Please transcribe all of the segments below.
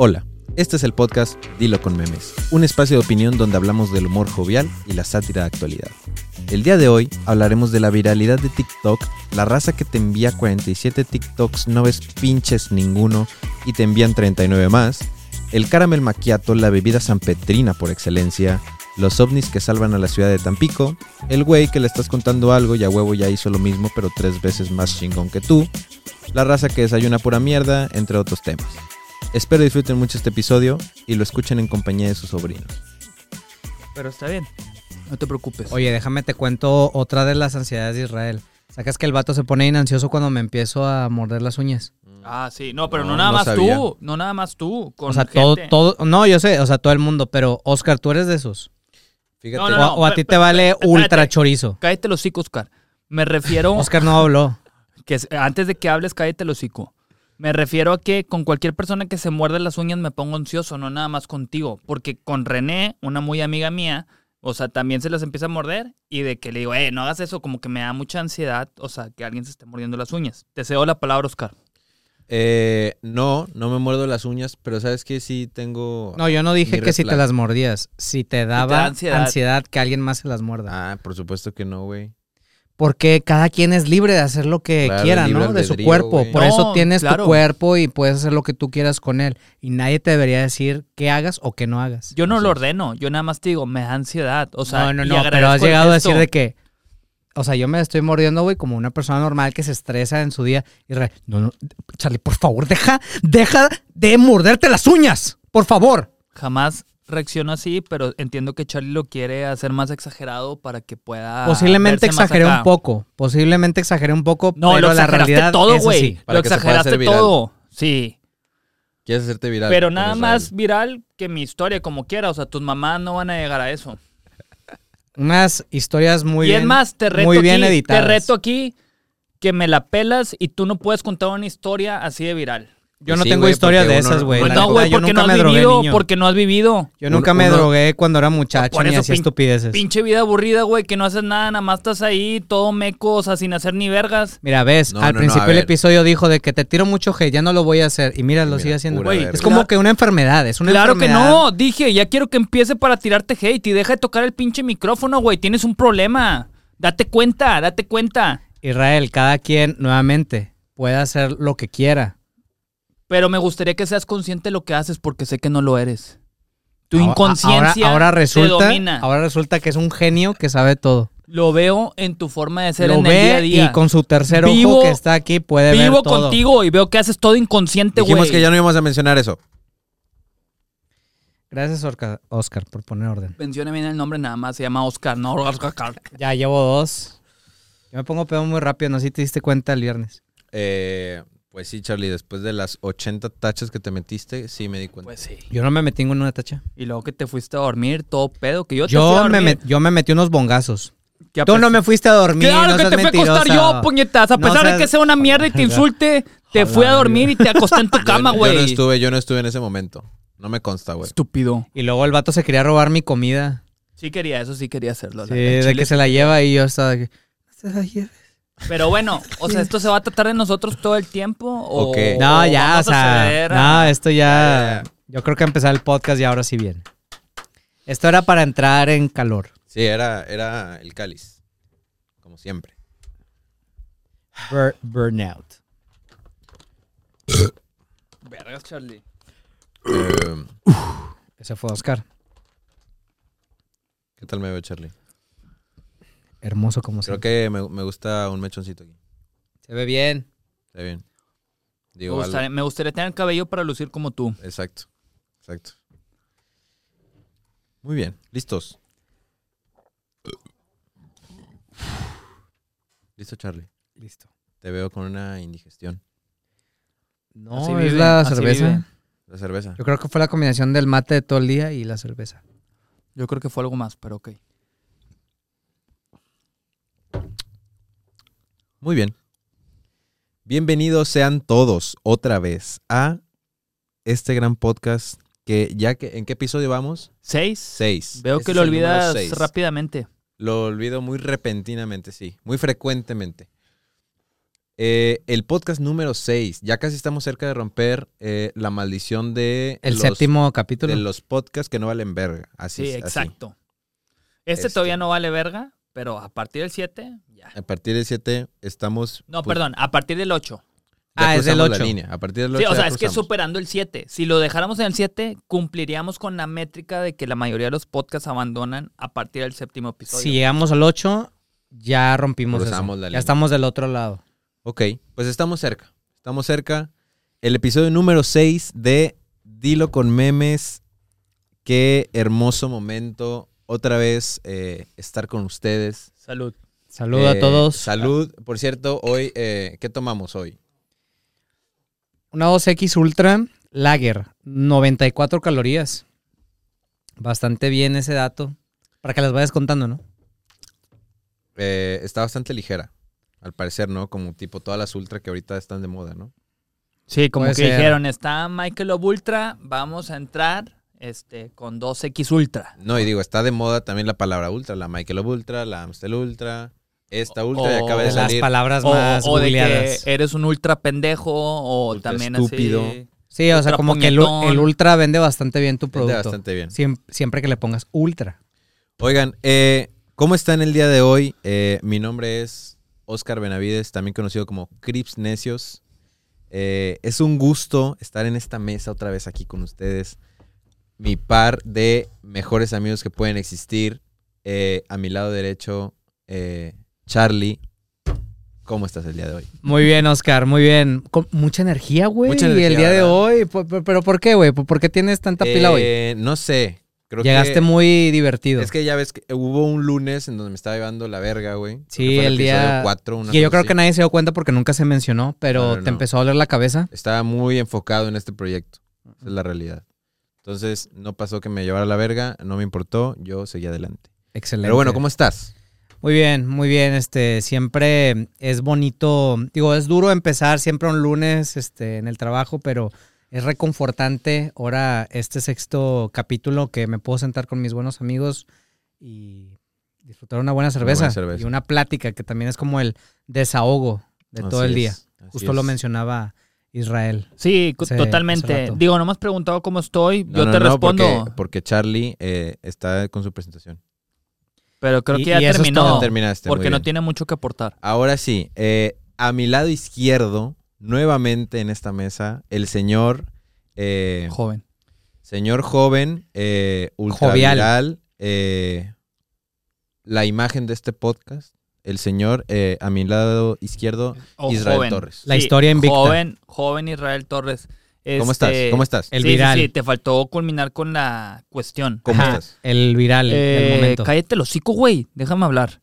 Hola, este es el podcast Dilo con Memes, un espacio de opinión donde hablamos del humor jovial y la sátira de actualidad. El día de hoy hablaremos de la viralidad de TikTok, la raza que te envía 47 TikToks, no ves pinches ninguno y te envían 39 más, el caramel maquiato, la bebida sanpetrina por excelencia, los ovnis que salvan a la ciudad de Tampico, el güey que le estás contando algo y a huevo ya hizo lo mismo pero tres veces más chingón que tú, la raza que desayuna pura mierda, entre otros temas. Espero disfruten mucho este episodio y lo escuchen en compañía de sus sobrinos. Pero está bien. No te preocupes. Oye, déjame te cuento otra de las ansiedades de Israel. ¿Sacas que el vato se pone bien ansioso cuando me empiezo a morder las uñas? Ah, sí. No, pero no, No, nada no más sabía. tú. No nada más tú. Con o sea, todo, gente. todo, no, yo sé, o sea, todo el mundo, pero Oscar, tú eres de esos. Fíjate, No, no, no. o, o a ti te pe- vale ultra chorizo. Cállate los hocico, Oscar. Me refiero Oscar no habló. que es- antes de que hables, cállate los hocico. Me refiero a que con cualquier persona que se muerde las uñas me pongo ansioso, no nada más contigo. Porque con René, una muy amiga mía, o sea, también se las empieza a morder y de que le digo, eh, no hagas eso, como que me da mucha ansiedad, o sea, que alguien se esté mordiendo las uñas. Te cedo la palabra, Oscar. Eh, no, no me muerdo las uñas, pero sabes que sí tengo... No, yo no dije que si te las mordías, si te daba ansiedad. ansiedad. que alguien más se las muerda. Ah, por supuesto que no, güey. Porque cada quien es libre de hacer lo que Claro, quiera, ¿no? De su cuerpo. Por No, eso tienes claro. tu cuerpo y puedes hacer lo que tú quieras con él. Y nadie te debería decir qué hagas o qué no hagas. Yo no lo ordeno, yo nada más te digo, me da ansiedad. O sea, no, no, y no, pero has llegado a decir de que, o sea, yo me estoy mordiendo, güey, como una persona normal que se estresa en su día. Y re, no, no, Charlie, por favor, deja, deja de morderte las uñas, por favor. Jamás reacciono así, pero entiendo que Charlie lo quiere hacer más exagerado para que pueda. Posiblemente exageré un poco, posiblemente exageré un poco, No, pero lo la realidad todo, güey. Lo exageraste todo. Sí. Quieres hacerte viral. Pero nada más viral que mi historia, como quiera. O sea, tus mamás no van a llegar a eso. Unas historias muy y bien, es más, te reto, muy bien aquí, editadas. te reto aquí que me la pelas y tú no puedes contar una historia así de viral. Yo no Sí, tengo güey, historias porque de uno- esas, güey. Pues no, güey, yo porque nunca no me has drogué, vivido, niño. porque no has vivido. Yo nunca Uno- me uno- drogué cuando era muchacho Por ni eso, hacía pin- estupideces. Pinche vida aburrida, güey, que no haces nada, nada más estás ahí todo meco, o sea, sin hacer ni vergas. Mira, ves, No, al no, no, principio el episodio dijo de que te tiro mucho hate, ya no lo voy a hacer. Y mira, lo Mira, sigue haciendo. verga. Es como que una enfermedad, es una Claro que enfermedad. no, dije, ya quiero que empiece para tirarte hate y deja de tocar el pinche micrófono, güey, tienes un problema. Date cuenta, date cuenta. Israel, cada quien, nuevamente, puede hacer lo que quiera. Pero me gustaría que seas consciente de lo que haces porque sé que no lo eres. Tu Ahora- inconsciencia ahora, ahora te resulta, domina. ahora resulta que es un genio que sabe todo. Lo veo en tu forma de ser Lo en el día a día. y con su tercer Vivo- ojo que está aquí puede ver Vivo contigo y veo que haces todo inconsciente, güey. Dijimos que ya no íbamos a mencionar eso. Gracias, Oscar, Oscar, por poner orden. Menciona bien el nombre nada más, se llama Oscar, no Oscar. Ya llevo dos. Yo me pongo pedo muy rápido, no sé si te diste cuenta el viernes. Eh, pues sí, Charlie, después de las 80 tachas que te metiste, sí me di cuenta. Pues sí. Yo no me metí en una tacha. Y luego que te fuiste a dormir, todo pedo, que yo te fui a Yo me, met- yo me metí unos bongazos. Tú no pesar- me fuiste a dormir, Claro no que seas te fui a acostar yo, puñetas. A No pesar de que sea una mierda y te insulte, te fui a dormir y te acosté en tu Yo- cama, yo, güey. no estuve, yo no estuve en ese momento. No me consta, güey. Estúpido. Y luego el vato se quería robar mi comida. Sí quería, eso sí quería hacerlo. Sí, de que se la lleva y yo estaba. "No se la lleves". Pero bueno, o sea, ¿esto se va a tratar de nosotros todo el tiempo? ¿O, Ok. No, ya, o sea... a- No, esto ya... Yo creo que empezar el podcast y ahora sí viene. Esto era para entrar en calor. Sí, era, era el cáliz. Como siempre. Bur- burnout. Vergas, Charlie. Eh, Ese fue Oscar. ¿Qué tal me veo, Charlie? Hermoso como Creo siempre. que me, me gusta un mechoncito aquí. Se ve bien. Está bien. Me Digo, gustaría, me gustaría tener cabello para lucir como tú. Exacto. Exacto. Muy bien. Listos. Listo, Charlie. Listo. Te veo con una indigestión. No, Así es vive, la cerveza. vive. La cerveza. Yo creo que fue la combinación del mate de todo el día y la cerveza. Yo creo que fue algo más, pero ok. Muy bien. Bienvenidos sean todos otra vez a este gran podcast que ya que ¿en qué episodio vamos? ¿Seis? Seis. Veo Este que lo olvidas rápidamente. Lo olvido muy repentinamente, sí. Muy frecuentemente. Eh, el podcast número 6. Ya casi estamos cerca de romper eh, la maldición de El los, séptimo capítulo. de los podcasts que no valen verga. Así Sí, así. exacto. Este, Este. todavía no vale verga, pero a partir del 7, ya. A partir del 7 estamos... No, pues, perdón, a partir del 8. ya Ah, es del cruzamos la 8. línea. A partir del 8 Sí, o sea, ya es que superando el 7. Si lo dejáramos en el 7, cumpliríamos con la métrica de que la mayoría de los podcasts abandonan a partir del séptimo episodio. Si llegamos al 8, ya rompimos eso. La Ya línea. estamos del otro lado. Ok, pues estamos cerca. Estamos cerca. El episodio número 6 de Dilo con memes. Qué hermoso momento. Otra vez eh, estar con ustedes. Salud. Saludo a Eh, todos. Salud. Por cierto, hoy, eh, ¿qué tomamos hoy? Una 2X Ultra Lager, 94 calorías. Bastante bien ese dato. Para que las vayas contando, ¿no? Eh, está bastante ligera, al parecer, ¿no? Como tipo todas las ultra que ahorita están de moda, ¿no? Sí, como Puede que ser. dijeron, está Michael Ultra, vamos a entrar este, con 2X Ultra. No, y digo, está de moda también la palabra ultra, la Michael Ultra, la Amstel Ultra, esta O- ultra y acaba de o Las salir. palabras O, más o de que eres un ultra pendejo o Ultra también estúpido. así. Sí, o sea, como que el, Ultra vende bastante bien tu Vende producto. bastante bien. Siem- siempre que le pongas Ultra. Oigan, eh, ¿cómo están el día de hoy? Eh, mi nombre es Oscar Benavides, también conocido como Crips Necios. Eh, es un gusto estar en esta mesa otra vez aquí con ustedes. Mi par de mejores amigos que pueden existir. Eh, a mi lado derecho, eh, Charlie. ¿Cómo estás el día de hoy? Muy bien, Oscar, muy bien. Con mucha energía, güey. Mucha Y el día de hoy. P- p- ¿Pero por qué, güey? ¿Por qué tienes tanta pila hoy? Eh, No sé. Creo Llegaste que, muy divertido. Es que ya ves que hubo un lunes en donde me estaba llevando la verga, güey. Sí, fue el día- episodio cuatro, una que yo creo así. que nadie se dio cuenta porque nunca se mencionó, pero No, no, te no. empezó a doler la cabeza. Estaba muy enfocado en este proyecto. Esa es la realidad. Entonces, no pasó que me llevara la verga, no me importó, yo seguí adelante. Excelente. Pero bueno, ¿cómo estás? Muy bien, muy bien. Este, siempre es bonito. Digo, es duro empezar siempre un lunes este, en el trabajo, pero es reconfortante. Ahora, este sexto capítulo que me puedo sentar con mis buenos amigos y disfrutar una buena cerveza. buena cerveza. Y una plática que también es como el desahogo de todo Así el día. es, Justo lo mencionaba Israel. Sí, Hace- totalmente. hace. Digo, no me has preguntado cómo estoy, No, yo no, te no, respondo. Porque, porque Charlie eh, está con su presentación. Pero creo Y- que ya terminó. terminaste. porque no tiene mucho que aportar. Ahora sí, eh, a mi lado izquierdo, nuevamente en esta mesa, el señor, eh, Joven. señor joven, eh, ultra Jovial. viral, eh, la imagen de este podcast, el señor eh, a mi lado izquierdo, Israel joven. Torres. La historia invicta. Joven, joven Israel Torres. ¿Cómo estás? Este, ¿Cómo estás? El sí, sí, viral. Sí, te faltó culminar con la cuestión. ¿Cómo Ajá, estás? El viral Eh, momento. cállate el hocico, güey. Déjame hablar.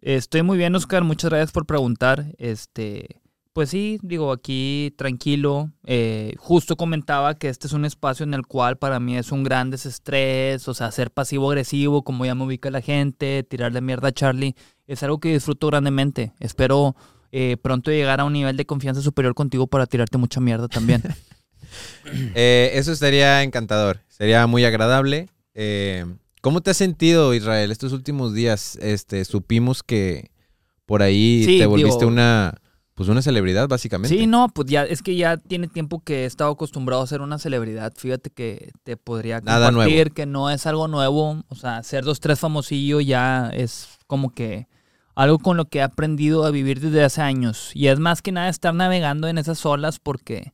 Estoy muy bien, Oscar. Muchas gracias por preguntar. Este, pues sí, digo, aquí tranquilo. Eh, justo comentaba que este es un espacio en el cual para mí es un gran desestrés, o sea, ser pasivo-agresivo, como ya me ubica la gente, tirarle mierda a Charlie, es algo que disfruto grandemente. Espero eh, pronto llegar a un nivel de confianza superior contigo para tirarte mucha mierda también. Eh, eso estaría encantador, sería muy agradable. Eh, ¿Cómo te has sentido, Israel, estos últimos días? Este, supimos que por ahí Sí, te volviste digo- una, pues una celebridad, básicamente. Sí, no, pues ya es que ya tiene tiempo que he estado acostumbrado a ser una celebridad. Fíjate que te podría Nada compartir nuevo. que no es algo nuevo. O sea, ser dos, tres famosillo ya es como que algo con lo que he aprendido a vivir desde hace años. Y es más que nada estar navegando en esas olas porque,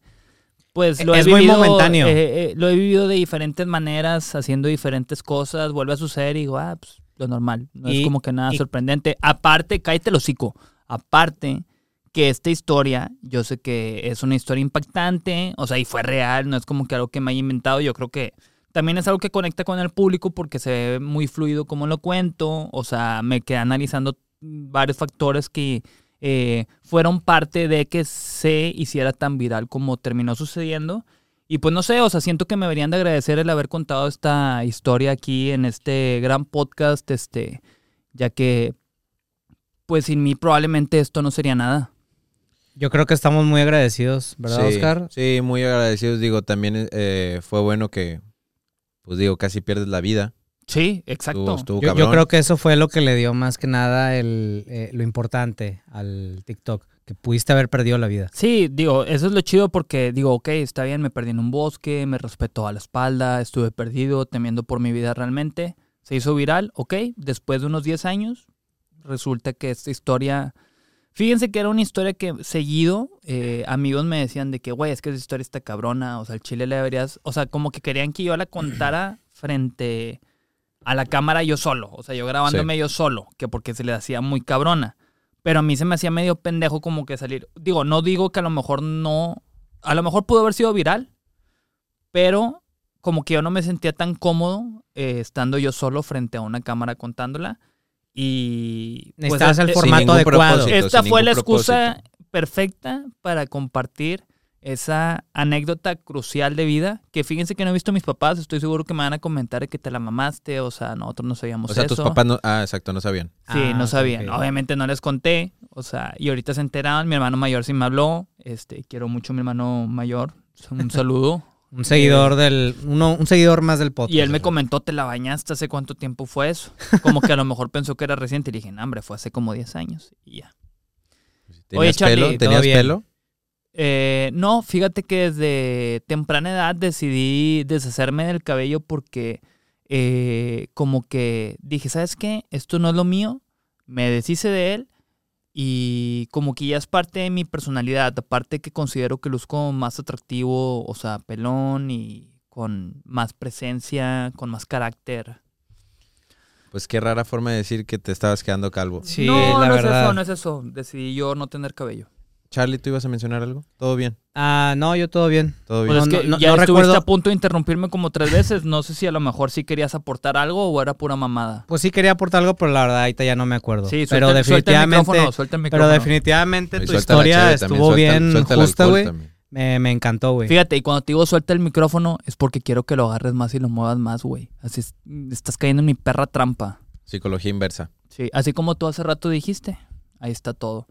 pues, lo Es he muy vivido. momentáneo. eh, eh, lo he vivido de diferentes maneras, haciendo diferentes cosas. Vuelve a suceder y digo, ah, pues, lo normal. No Y- es como que nada y- sorprendente. Aparte, cállate el hocico. Aparte que esta historia, yo sé que es una historia impactante, o sea, y fue real, no es como que algo que me haya inventado, yo creo que también es algo que conecta con el público porque se ve muy fluido como lo cuento, o sea, me quedé analizando varios factores que eh, fueron parte de que se hiciera tan viral como terminó sucediendo. Y pues no sé, o sea, siento que me deberían de agradecer el haber contado esta historia aquí en este gran podcast, este, ya que pues sin mí probablemente esto no sería nada. Yo creo que estamos muy agradecidos, ¿verdad, sí, Oscar? Sí, muy agradecidos. Digo, también eh, fue bueno que, pues digo, casi pierdes la vida. Sí, exacto. Estuvo- estuvo Yo, creo que eso fue lo que le dio más que nada el, eh, lo importante al TikTok. que pudiste haber perdido la vida. Sí, digo, eso es lo chido porque digo, ok, está bien, me perdí en un bosque, me respetó a la espalda, estuve perdido, temiendo por mi vida realmente. Se hizo viral, ok, después de unos 10 años, resulta que esta historia... Fíjense que era una historia que seguido eh, amigos me decían de que, güey, es que esa historia está cabrona, o sea, el chile le deberías, o sea, como que querían que yo la contara frente a la cámara yo solo, o sea, yo grabándome yo solo, que porque se le hacía muy cabrona. Pero a mí se me hacía medio pendejo como que salir. Digo, no digo que a lo mejor no. A lo mejor pudo haber sido viral. Pero como que yo no me sentía tan cómodo eh, estando yo solo frente a una cámara contándola. Y. pues, Necesitabas el eh, formato adecuado. esta fue la excusa propósito. perfecta para compartir esa anécdota crucial de vida. Que fíjense que no he visto a mis papás. Estoy seguro que me van a comentar que te la mamaste. O sea, nosotros no sabíamos O sea, eso. tus papás no. Ah, exacto, no sabían. Sí, Ah, no ok, sabían. Obviamente no les conté. O sea, y ahorita se enteraron. Mi hermano mayor sí me habló. Este, quiero mucho a mi hermano mayor. Un saludo. Un seguidor del. Uno, un seguidor más del podcast. y él me comentó, ¿te la bañaste? ¿Hace cuánto tiempo fue eso? Como que a lo mejor pensó que era reciente. Y le dije, no, hombre, fue hace como 10 años. Y ya. ¿Tenías Charlie, pelo? ¿todo ¿Tenías bien? pelo? Eh, no, fíjate que desde temprana edad decidí deshacerme del cabello porque eh, como que dije, ¿sabes qué? Esto no es lo mío. Me deshice de él y como que ya es parte de mi personalidad. Aparte que considero que luzco más atractivo, o sea, pelón y con más presencia, con más carácter. Pues qué rara forma de decir que te estabas quedando calvo. Sí, no, la no verdad. es eso, no es eso. Decidí yo no tener cabello. Charlie, ¿tú ibas a mencionar algo? ¿Todo bien? Ah, no, yo todo bien. ¿Todo Pues bien? es No, que no, ya no estuviste recuerdo. a punto de interrumpirme como tres veces. No sé si a lo mejor sí querías aportar algo o era pura mamada. Pues sí quería aportar algo, pero la verdad ahorita ya no me acuerdo. Sí, pero suelta, suelta el definitivamente, micrófono, suelta el pero micrófono. definitivamente Y tu historia estuvo bien suelta el justa, güey. Me, me encantó, güey. Fíjate, y cuando te digo suelta el micrófono es porque quiero que lo agarres más y lo muevas más, güey. Así es- estás cayendo en mi perra trampa. Psicología inversa. Sí, así como tú hace rato dijiste. Ahí está todo.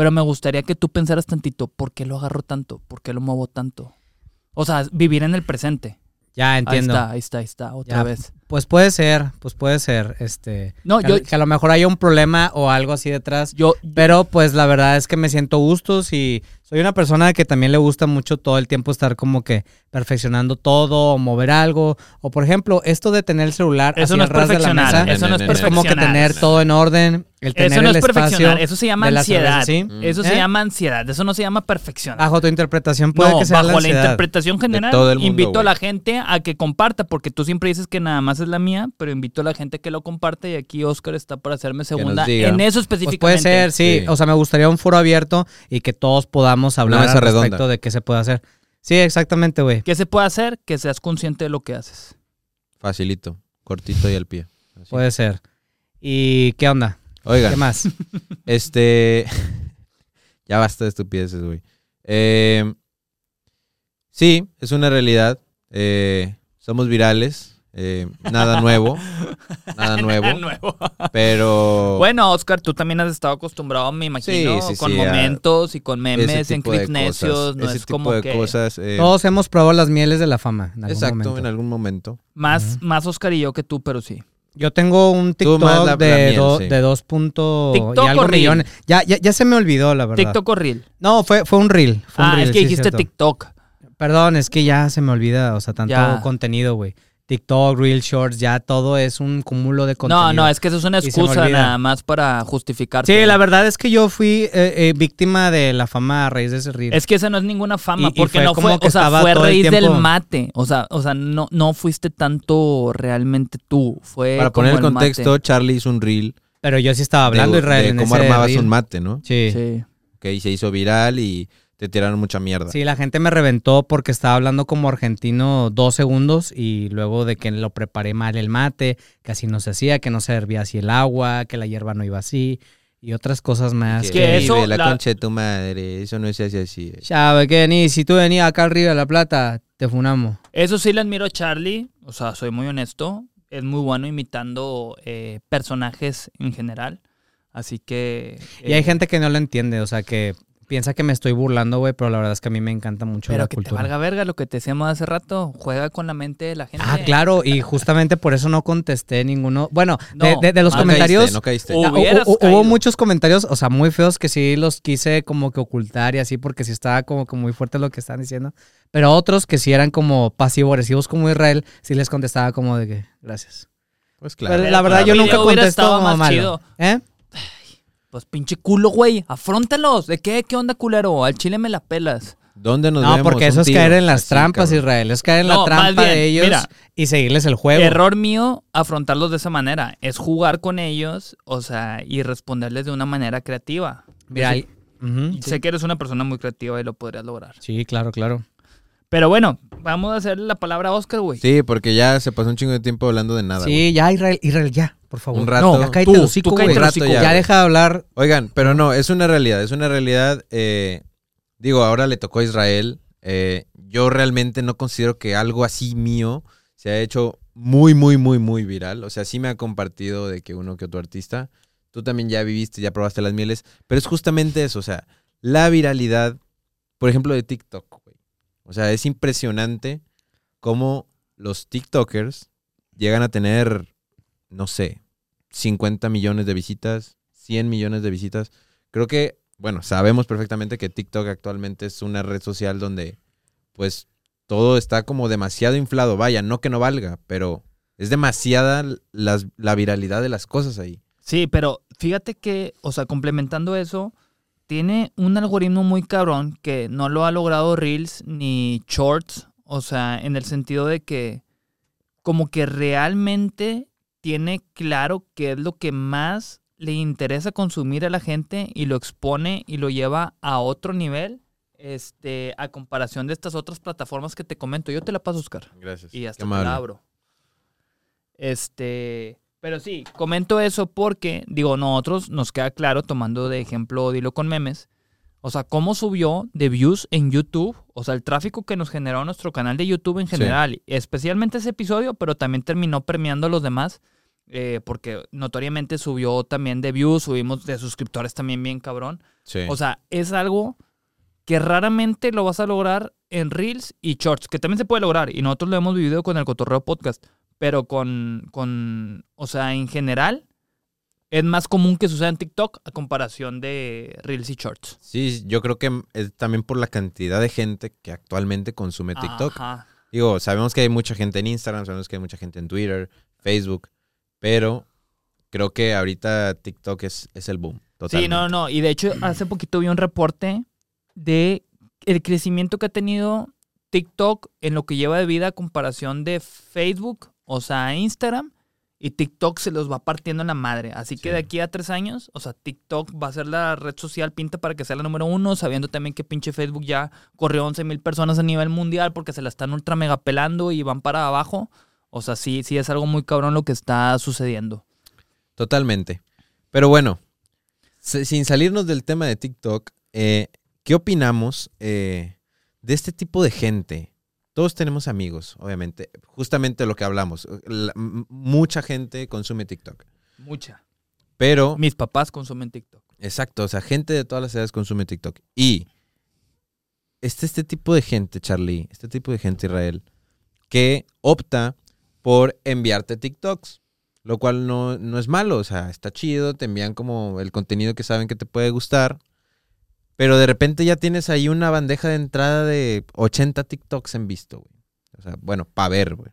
Pero me gustaría que tú pensaras tantito, ¿por qué lo agarro tanto? ¿Por qué lo muevo tanto? O sea, vivir en el presente. Ya entiendo. Ahí está, ahí está, ahí está, otra Ya. vez. Pues puede ser, pues puede ser, este, No, que, yo, a- que a lo mejor haya un problema o algo así detrás. yo, Pero pues la verdad es que me siento gustos y soy una persona que también le gusta mucho todo el tiempo estar como que perfeccionando todo o mover algo. O por ejemplo, esto de tener el celular eso no ras de la mesa, Eso no es No, no, no, es como que perfeccionar. tener todo en orden, el tener Eso no el es espacio. perfeccionar, eso se llama cerveza, ansiedad. ¿sí? Eso se ¿Eh? llama ansiedad, eso no se llama perfeccionar. Bajo tu interpretación puede no, que sea bajo la interpretación general, mundo, invito a la gente a que comparta, porque tú siempre dices que nada más es la mía, pero invito a la gente que lo comparte y aquí Oscar está para hacerme segunda en eso Pues específicamente. puede ser, sí. Sí. O sea, me gustaría un foro abierto y que todos podamos hablar al respecto redonda. de qué se puede hacer. Sí, exactamente, güey. ¿Qué se puede hacer? Que seas consciente de lo que haces. Facilito. Cortito y al pie. Así. Puede ser. ¿Y qué onda? Oigan, ¿Qué más? este... ya basta de estupideces, güey. Eh, sí, es una realidad. Eh, somos virales. Eh, nada nuevo. nada nuevo. Nuevo. Pero... Bueno, Oscar, tú también has estado acostumbrado, me imagino, Sí, sí, con sí, a momentos y con memes en de clips necios. No ese es tipo como de que cosas. eh, Todos hemos probado las mieles de la fama en algún exacto, momento. en algún momento. más, más Oscar y yo que tú, pero sí. Yo tengo un TikTok la- la de, miel, do- sí. de dos puntos TikTok y algo millones. Ya, ya, ya se me olvidó, la verdad. TikTok o Reel. No, fue, fue un reel. Fue un Ah, reel, es que sí, dijiste cierto. TikTok. Perdón, es que ya se me olvida, o sea, tanto Ya. contenido, güey. TikTok, Reel Shorts, ya todo es un cúmulo de contenido. No, no, es que eso es una excusa nada más para justificarte. Sí, la verdad es que yo fui eh, eh, víctima de la fama a raíz de ese reel. Es que esa no es ninguna fama, Y- y porque fue no como fue, que o sea, fue raíz del mate. O sea, o sea, no, no fuiste tanto realmente tú. Fue Para poner el contexto, mate. Charlie hizo un reel Pero yo sí estaba hablando, de, Israel, de en cómo ese armabas reel. un mate, ¿no? Sí. Sí. Que se hizo viral y te tiraron mucha mierda. Sí, la gente me reventó porque estaba hablando como argentino dos segundos y luego de que lo preparé mal el mate, que así no se hacía, que no se hervía así el agua, que la hierba no iba así y otras cosas más. Que, que eso, la, la- concha de tu madre, eso no se hace así. Chave, que ni si tú venías acá arriba de la plata, te funamos. Eso sí le admiro a Charlie. O sea, soy muy honesto. Es muy bueno imitando eh, personajes en general. Así que. Y hay eh, gente que no lo entiende, o sea, que piensa que me estoy burlando, güey, pero la verdad es que a mí me encanta mucho Pero la que cultura. te valga verga lo que te decíamos hace rato. Juega con la mente de la gente. Ah, claro, y justamente por eso no contesté ninguno. Bueno, de, No, de- de los no comentarios. No caíste, no caíste. Hubieras hu- hu- caído. hubo muchos comentarios, o sea, muy feos que sí los quise como que ocultar y así porque sí estaba como que muy fuerte lo que estaban diciendo. Pero otros que sí eran como pasivo-agresivos como Israel, sí les contestaba como de que gracias. Pues Pero claro. la verdad Pero yo nunca contesto más malo. chido. ¿Eh? Pues pinche culo, güey. Afróntalos. ¿De qué? ¿Qué onda, culero? Al chile me la pelas. ¿Dónde nos No, vemos? porque eso es caer en las Así, trampas, cabrón. Israel. Es caer en No, la trampa bien, de ellos mira. y seguirles el juego. Error mío afrontarlos de esa manera. Es jugar con ellos, o sea, y responderles de una manera creativa. Mira, sé- que eres una persona muy creativa y lo podrías lograr. Sí, claro, claro. Pero bueno, vamos a hacer la palabra Oscar, güey. Sí, porque ya se pasó un chingo de tiempo hablando de nada. Sí, ya, Israel, Israel, ya, por favor. Un rato. No, ya Tú, hocico, güey. el hocico, ya, deja de hablar. Oigan, pero no, es una realidad, es una realidad. eh, digo, ahora le tocó a Israel. eh, yo realmente no considero que algo así mío se ha hecho muy, muy, muy, muy viral. O sea, sí me ha compartido de que uno que otro artista. Tú también ya viviste, ya probaste las mieles. Pero es justamente eso, o sea, la viralidad, por ejemplo, de TikTok, güey. O sea, es impresionante cómo los TikTokers llegan a tener, no sé, 50 millones de visitas, 100 millones de visitas. Creo que, bueno, sabemos perfectamente que TikTok actualmente es una red social donde, pues, todo está como demasiado inflado. Vaya, no que no valga, pero es demasiada la viralidad de las cosas ahí. Sí, pero fíjate que, o sea, complementando eso, tiene un algoritmo muy cabrón que no lo ha logrado Reels ni Shorts, o sea, en el sentido de que como que realmente tiene claro qué es lo que más le interesa consumir a la gente y lo expone y lo lleva a otro nivel, este, a comparación de estas otras plataformas que te comento. Yo te la paso, Oscar. Gracias. Y hasta te la abro. Este, pero sí, comento eso porque, digo, nosotros nos queda claro, tomando de ejemplo Dilo con memes, o sea, cómo subió de views en YouTube, o sea, el tráfico que nos generó nuestro canal de YouTube en Sí. general, especialmente ese episodio, pero también terminó premiando a los demás, eh, porque notoriamente subió también de views, subimos de suscriptores también bien cabrón. Sí. O sea, es algo que raramente lo vas a lograr en Reels y Shorts, que también se puede lograr. Y nosotros lo hemos vivido con el Cotorreo Podcast. Pero con, con, o sea, en general, es más común que suceda en TikTok a comparación de Reels y Shorts. sí, yo creo que es también por la cantidad de gente que actualmente consume TikTok. Ajá. Digo, sabemos que hay mucha gente en Instagram, sabemos que hay mucha gente en Twitter, Facebook, pero creo que ahorita TikTok es, es el boom. Sí, Totalmente. no, no. Y de hecho, hace poquito vi un reporte de el crecimiento que ha tenido TikTok en lo que lleva de vida a comparación de Facebook, o sea, Instagram, y TikTok se los va partiendo en la madre. Así que de aquí a tres años, o sea, TikTok va a ser la red social pinta para que sea la número uno, sabiendo también que pinche Facebook ya corrió 11 mil personas a nivel mundial porque se la están ultra mega pelando y van para abajo. O sea, sí, sí es algo muy cabrón lo que está sucediendo. Totalmente. Pero bueno, sin salirnos del tema de TikTok, eh, ¿qué opinamos eh, de este tipo de gente? Todos tenemos amigos, obviamente. Justamente lo que hablamos. La- mucha gente consume TikTok. Mucha. Pero, Mis papás consumen TikTok. exacto, o sea, gente de todas las edades consume TikTok. Y este, este tipo de gente, Charlie, este tipo de gente, Israel, que opta por enviarte TikToks, lo cual no, no es malo, o sea, está chido, te envían como el contenido que saben que te puede gustar, pero de repente ya tienes ahí una bandeja de entrada de 80 TikToks en visto, güey. O sea, bueno, para ver, güey.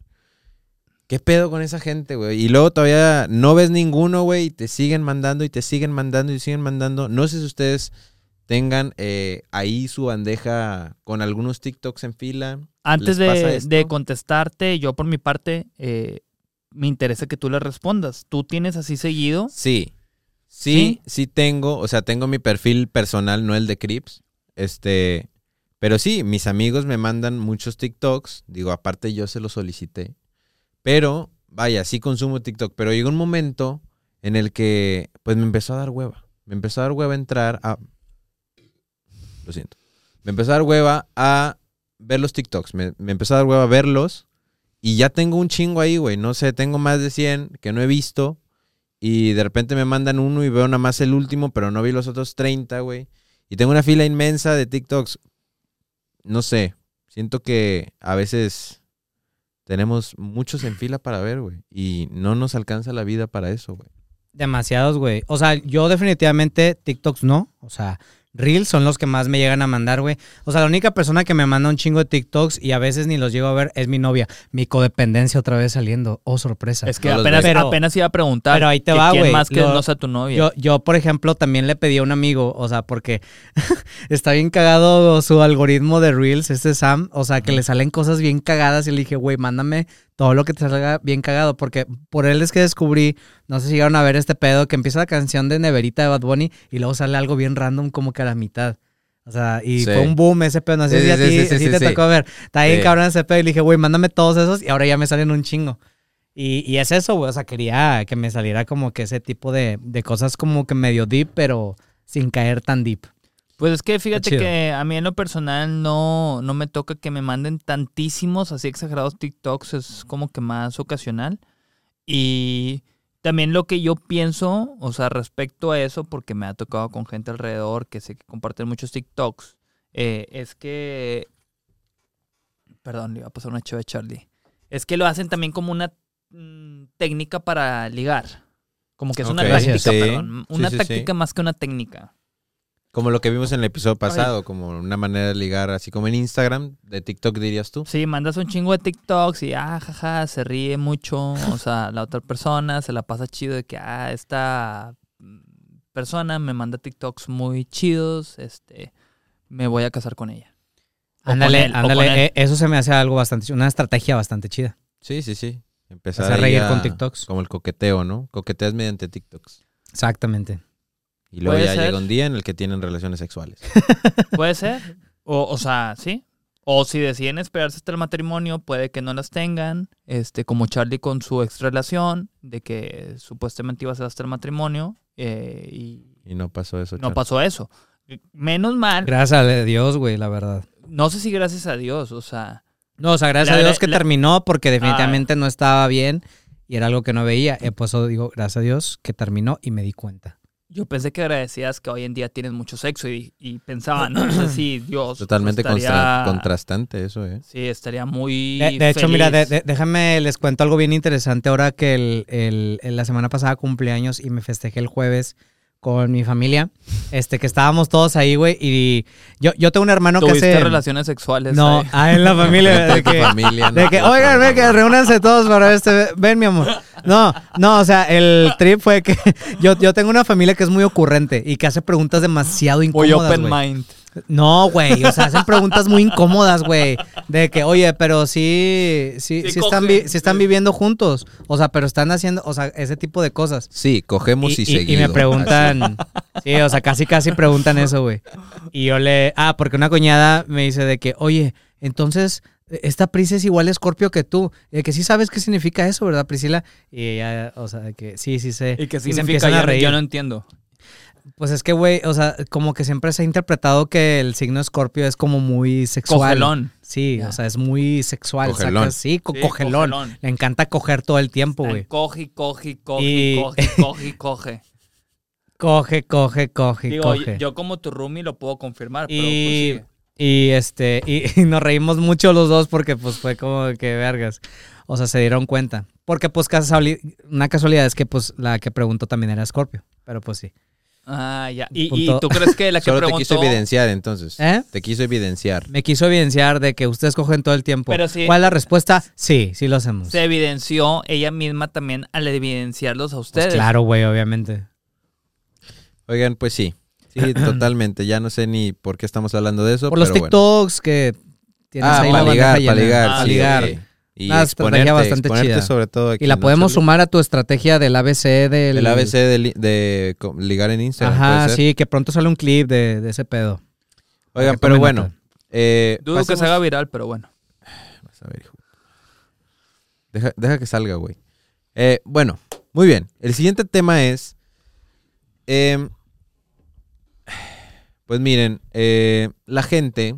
¿Qué pedo con esa gente, güey? Y luego todavía no ves ninguno, güey, y te siguen mandando y te siguen mandando y siguen mandando. No sé si ustedes tengan eh, ahí su bandeja con algunos TikToks en fila. Antes ¿Les pasa de, contestarte, yo por mi parte, eh, me interesa que tú le respondas. ¿Tú tienes así seguido? Sí. Sí, sí tengo, o sea, tengo mi perfil personal, no el de Crips. Este, pero sí, mis amigos me mandan muchos TikToks, digo, aparte yo se los solicité. Pero vaya, sí consumo TikTok, pero llegó un momento en el que pues me empezó a dar hueva. Me empezó a dar hueva entrar a Lo siento. Me empezó a dar hueva a ver los TikToks, me, me empezó a dar hueva a verlos y ya tengo un chingo ahí, güey, no sé, tengo más de 100 que no he visto y de repente me mandan uno y veo nada más el último, pero no vi los otros 30, güey. Y tengo una fila inmensa de TikToks. No sé, siento que a veces tenemos muchos en fila para ver, güey. Y no nos alcanza la vida para eso, güey. Demasiados, güey. O sea, yo definitivamente TikToks no. O sea, Reels son los que más me llegan a mandar, güey. O sea, la única persona que me manda un chingo de TikToks y a veces ni los llego a ver es mi novia. Mi codependencia otra vez saliendo. Oh, sorpresa. Es que No apenas. Pero- apenas iba a preguntar. pero ahí te que va, quién güey. más que Lo- no sea tu novia. Yo, yo, por ejemplo, también le pedí a un amigo, o sea, porque está bien cagado su algoritmo de Reels, este Sam, o sea, que le salen cosas bien cagadas y le dije, güey, mándame todo lo que te salga bien cagado, porque por él es que descubrí, no sé si llegaron a ver este pedo, que empieza la canción de Neverita de Bad Bunny y luego sale algo bien random como que a la mitad. O sea, y Sí. fue un boom ese pedo, no sé Sí, si a ti sí, te tocó ver. Está bien cabrón ese pedo y le dije, güey, mándame todos esos y ahora ya me salen un chingo. Y, y es eso, güey. O sea, quería que me saliera como que ese tipo de, de cosas como que medio deep, pero sin caer tan deep. Pues es que fíjate que a mí en lo personal no, no me toca que me manden tantísimos, así exagerados TikToks, es como que más ocasional. Y también lo que yo pienso, o sea, respecto a eso, porque me ha tocado con gente alrededor que sé que comparten muchos TikToks, eh, es que... Perdón, le iba a pasar una chava de Charlie. Es que lo hacen también como una mm, técnica para ligar. Como que es una táctica, sí. perdón. Una sí, sí. táctica más que una técnica. Como lo que vimos en el episodio pasado, como una manera de ligar, así como en Instagram, de TikTok dirías tú. Sí, mandas un chingo de TikToks y ah, jaja, se ríe mucho. O sea, la otra persona se la pasa chido de que, ah, esta persona me manda TikToks muy chidos, este, me voy a casar con ella. O Ándale, él, ándale. eh, Eso se me hace algo bastante, una estrategia bastante chida. Sí, sí, sí. Empezar ahí reír a- con TikToks. Como el coqueteo, ¿no? Coqueteas mediante TikToks. Exactamente. Y luego ya ser. llega un día en el que tienen relaciones sexuales. Puede ser. O, o sea, sí. O si deciden esperarse hasta el matrimonio, puede que no las tengan. Este, como Charlie con su ex relación, de que supuestamente iba a ser hasta el matrimonio. eh, y Y no pasó eso. no Charlie. pasó eso. Menos mal. Gracias a Dios, güey, la verdad. No sé si gracias a Dios, o sea. No, o sea, gracias La- a Dios que la- terminó porque definitivamente no estaba bien y era algo que no veía. Y por eso digo, gracias a Dios que terminó y me di cuenta. Yo pensé que agradecías que hoy en día tienes mucho sexo y, y pensaba, no sé si Dios. Totalmente estaría- constra- contrastante eso, ¿eh? Sí, estaría muy. De, de hecho, mira, de- de- déjame, les cuento algo bien interesante ahora que el, el- el- la semana pasada cumpleaños y me festejé el jueves con mi familia, este, que estábamos todos ahí, güey, y yo, yo tengo un hermano que hace... relaciones sexuales. No, ahí. ah, en la familia, de que... familia, ¿no? De que, oigan, ven, que reúnanse todos para este. Ven, mi amor. No, no, o sea, el trip fue que yo, yo tengo una familia que es muy ocurrente y que hace preguntas demasiado Muy incómodas. open güey. mind. No, güey, o sea, hacen preguntas muy incómodas, güey. De que, oye, pero sí, sí, Sí sí, están, vi- sí están sí. viviendo juntos. O sea, pero están haciendo, o sea, ese tipo de cosas. Sí, cogemos y, Y, y- seguido. y me preguntan, sí, o sea, casi casi preguntan eso, güey. Y yo le, ah, porque una cuñada me dice de que, oye, entonces, esta Pris es igual a Scorpio que tú. Y de que sí sabes qué significa eso, ¿verdad, Priscila? Y ella, o sea, de que sí, sí sé. ¿Y qué se significa? empiezan Yo a reír. Yo no entiendo. Pues es que, güey, o sea, como que siempre se ha interpretado que el signo Scorpio es como muy sexual. Cogelón. Sí, o sea, es muy sexual. Cogelón. sí, co- Sí, cogelón. cogelón. Le encanta coger todo el tiempo, güey. Coge, coge, coge, Y- coge, coge, coge. Coge, coge, coge, Digo, coge. yo como tu roomie lo puedo confirmar, pero Y, prosigue. y este, y, y nos reímos mucho los dos porque pues fue como que vergas. O sea, se dieron cuenta. Porque pues una casualidad es que pues la que preguntó también era Scorpio. Pero pues sí. Ah, ya. ¿Y, tú crees que la que Solo te preguntó... quiso evidenciar entonces. ¿Eh? Te quiso evidenciar. Me quiso evidenciar de que ustedes cogen todo el tiempo. Pero sí. ¿Cuál es la respuesta? Sí, sí lo hacemos. se evidenció ella misma también al evidenciarlos a Pues ustedes. claro, güey, obviamente. Oigan, pues sí. Sí, totalmente. Ya no sé ni por qué estamos hablando de eso. Por los pero bueno. TikToks que tienes Ah, ahí para ligar, para ligar. Ah, sí, ligar. Y Una estrategia exponerte, bastante exponerte chida. sobre todo aquí, Y la ¿no, podemos sumar a tu estrategia del ABC del... El ABC de, li- de co- ligar en Instagram. Ajá, puede ser. sí, que pronto sale un clip de, de ese pedo. Oigan, pero bueno. Eh, Dudo que pasemos- se haga viral, pero bueno. Vas a ver, hijo. Deja, deja que salga, güey. Eh, bueno, muy bien. El siguiente tema es. em, pues miren, eh, la gente,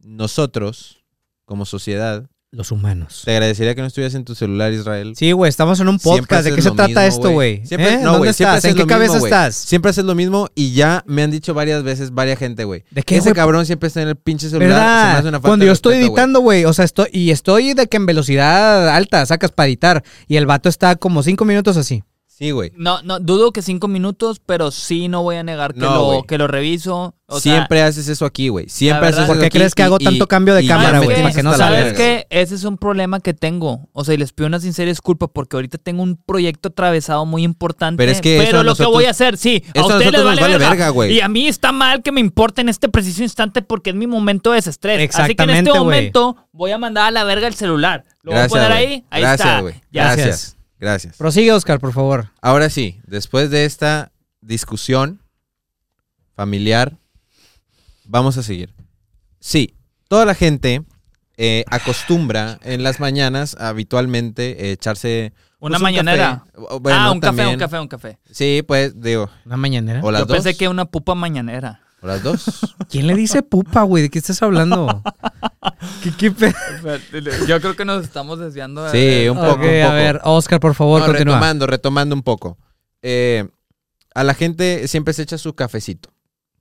nosotros, como sociedad, Los humanos. Te agradecería que no estuvieras en tu celular, Israel. Sí, güey, estamos en un podcast. ¿De qué se trata mismo, esto, güey? ¿Eh? no, ¿Dónde güey, estás? ¿En qué cabeza estás? Siempre haces lo mismo y ya me han dicho varias veces, varias gente, güey. ¿De qué, Ese güey? cabrón siempre está en el pinche celular. Se me ¿Verdad? hace una falta Cuando yo estoy respeto, editando, güey, o sea, estoy y estoy de que en velocidad alta sacas para editar y el vato está como cinco minutos así. Sí, güey. No, no, dudo que cinco minutos, pero sí no voy a negar que, No, lo, que lo reviso. O sea, Siempre haces eso aquí, güey. Siempre haces eso ¿Por qué aquí crees que y- hago y- tanto cambio de y cámara, güey? me ¿Sabes Para que no ¿Sabes qué? Ese es un problema que tengo. O sea, y les pido una sincera disculpa porque ahorita tengo un proyecto atravesado muy importante. Pero es que pero lo que voy a hacer, sí, a eso a ustedes les vale, vale verga. güey. Y a mí está mal que me importe en este preciso instante porque es mi momento de desestrés. Así que en Exactamente, este momento voy a mandar a la verga el celular. Lo Gracias, voy a poner güey. ahí. Ahí Gracias, está. Gracias. Gracias. Prosigue, Oscar, por favor. Ahora sí, después de esta discusión familiar, vamos a seguir. Sí, toda la gente eh, acostumbra en las mañanas habitualmente eh, echarse Una pues, un mañanera. café. O- bueno, ah, un café, un café, un café. Sí, pues digo, Una mañanera. o las Yo dos. pensé que una pupa mañanera. O las dos. ¿Quién le dice pupa, güey? ¿De qué estás hablando? ¿Qué, qué pe- Yo creo que nos estamos desviando. de- Sí, de- un poco, Ok, un a ver, Oscar, por favor, No, continúa. retomando, retomando un poco. Eh, a la gente siempre se echa su cafecito.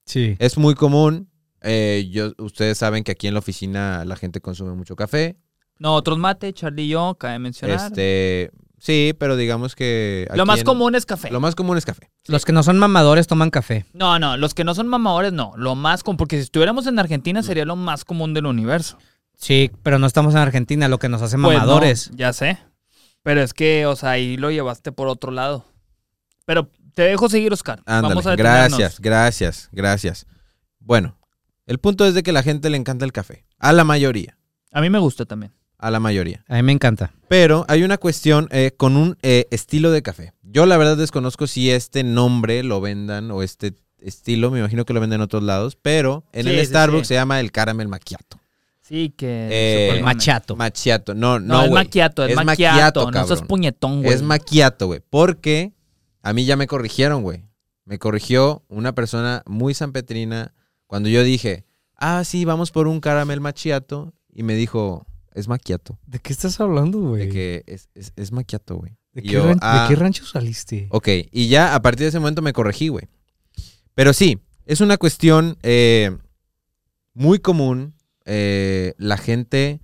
Sí. Es muy común. eh, yo, ustedes saben que aquí en la oficina la gente consume mucho café. No, otros mate, Charlie y yo, cabe mencionar. Este, sí, pero digamos que lo más en- común es café. Lo más común es café. Los que no son mamadores toman café. No, no, los que no son mamadores, no. Lo más común, porque si estuviéramos en Argentina sería lo más común del universo. Sí, pero no estamos en Argentina, lo que nos hace Pues no, mamadores. ya sé. Pero es que, o sea, ahí lo llevaste por otro lado. Pero te dejo seguir, Oscar. Ándale, Vamos a gracias, gracias, gracias. Bueno, el punto es de que a la gente le encanta el café. A la mayoría. A mí me gusta también. A la mayoría. A mí me encanta. Pero hay una cuestión eh, con un eh, estilo de café. Yo la verdad desconozco si este nombre lo vendan o este estilo, me imagino que lo venden en otros lados, pero en Sí, el sí, Starbucks sí. se llama el caramel macchiato. Sí, que... Eh, El mame. machato. Macchiato, no, No, no, es güey. maquiato, es, Es maquiato. macchiato, no cabrón. puñetón, güey. Es macchiato, güey, porque a mí ya me corrigieron, güey. Me corrigió una persona muy sanpetrina cuando yo dije, ah, sí, vamos por un caramel macchiato, y me dijo, es macchiato. ¿De qué estás hablando, güey? De que es, es, es macchiato, güey. ¿De, qué yo, ran- ah, ¿De qué rancho saliste? Ok, y ya a partir de ese momento me corregí, güey. Pero sí, es una cuestión eh, muy común. eh, la gente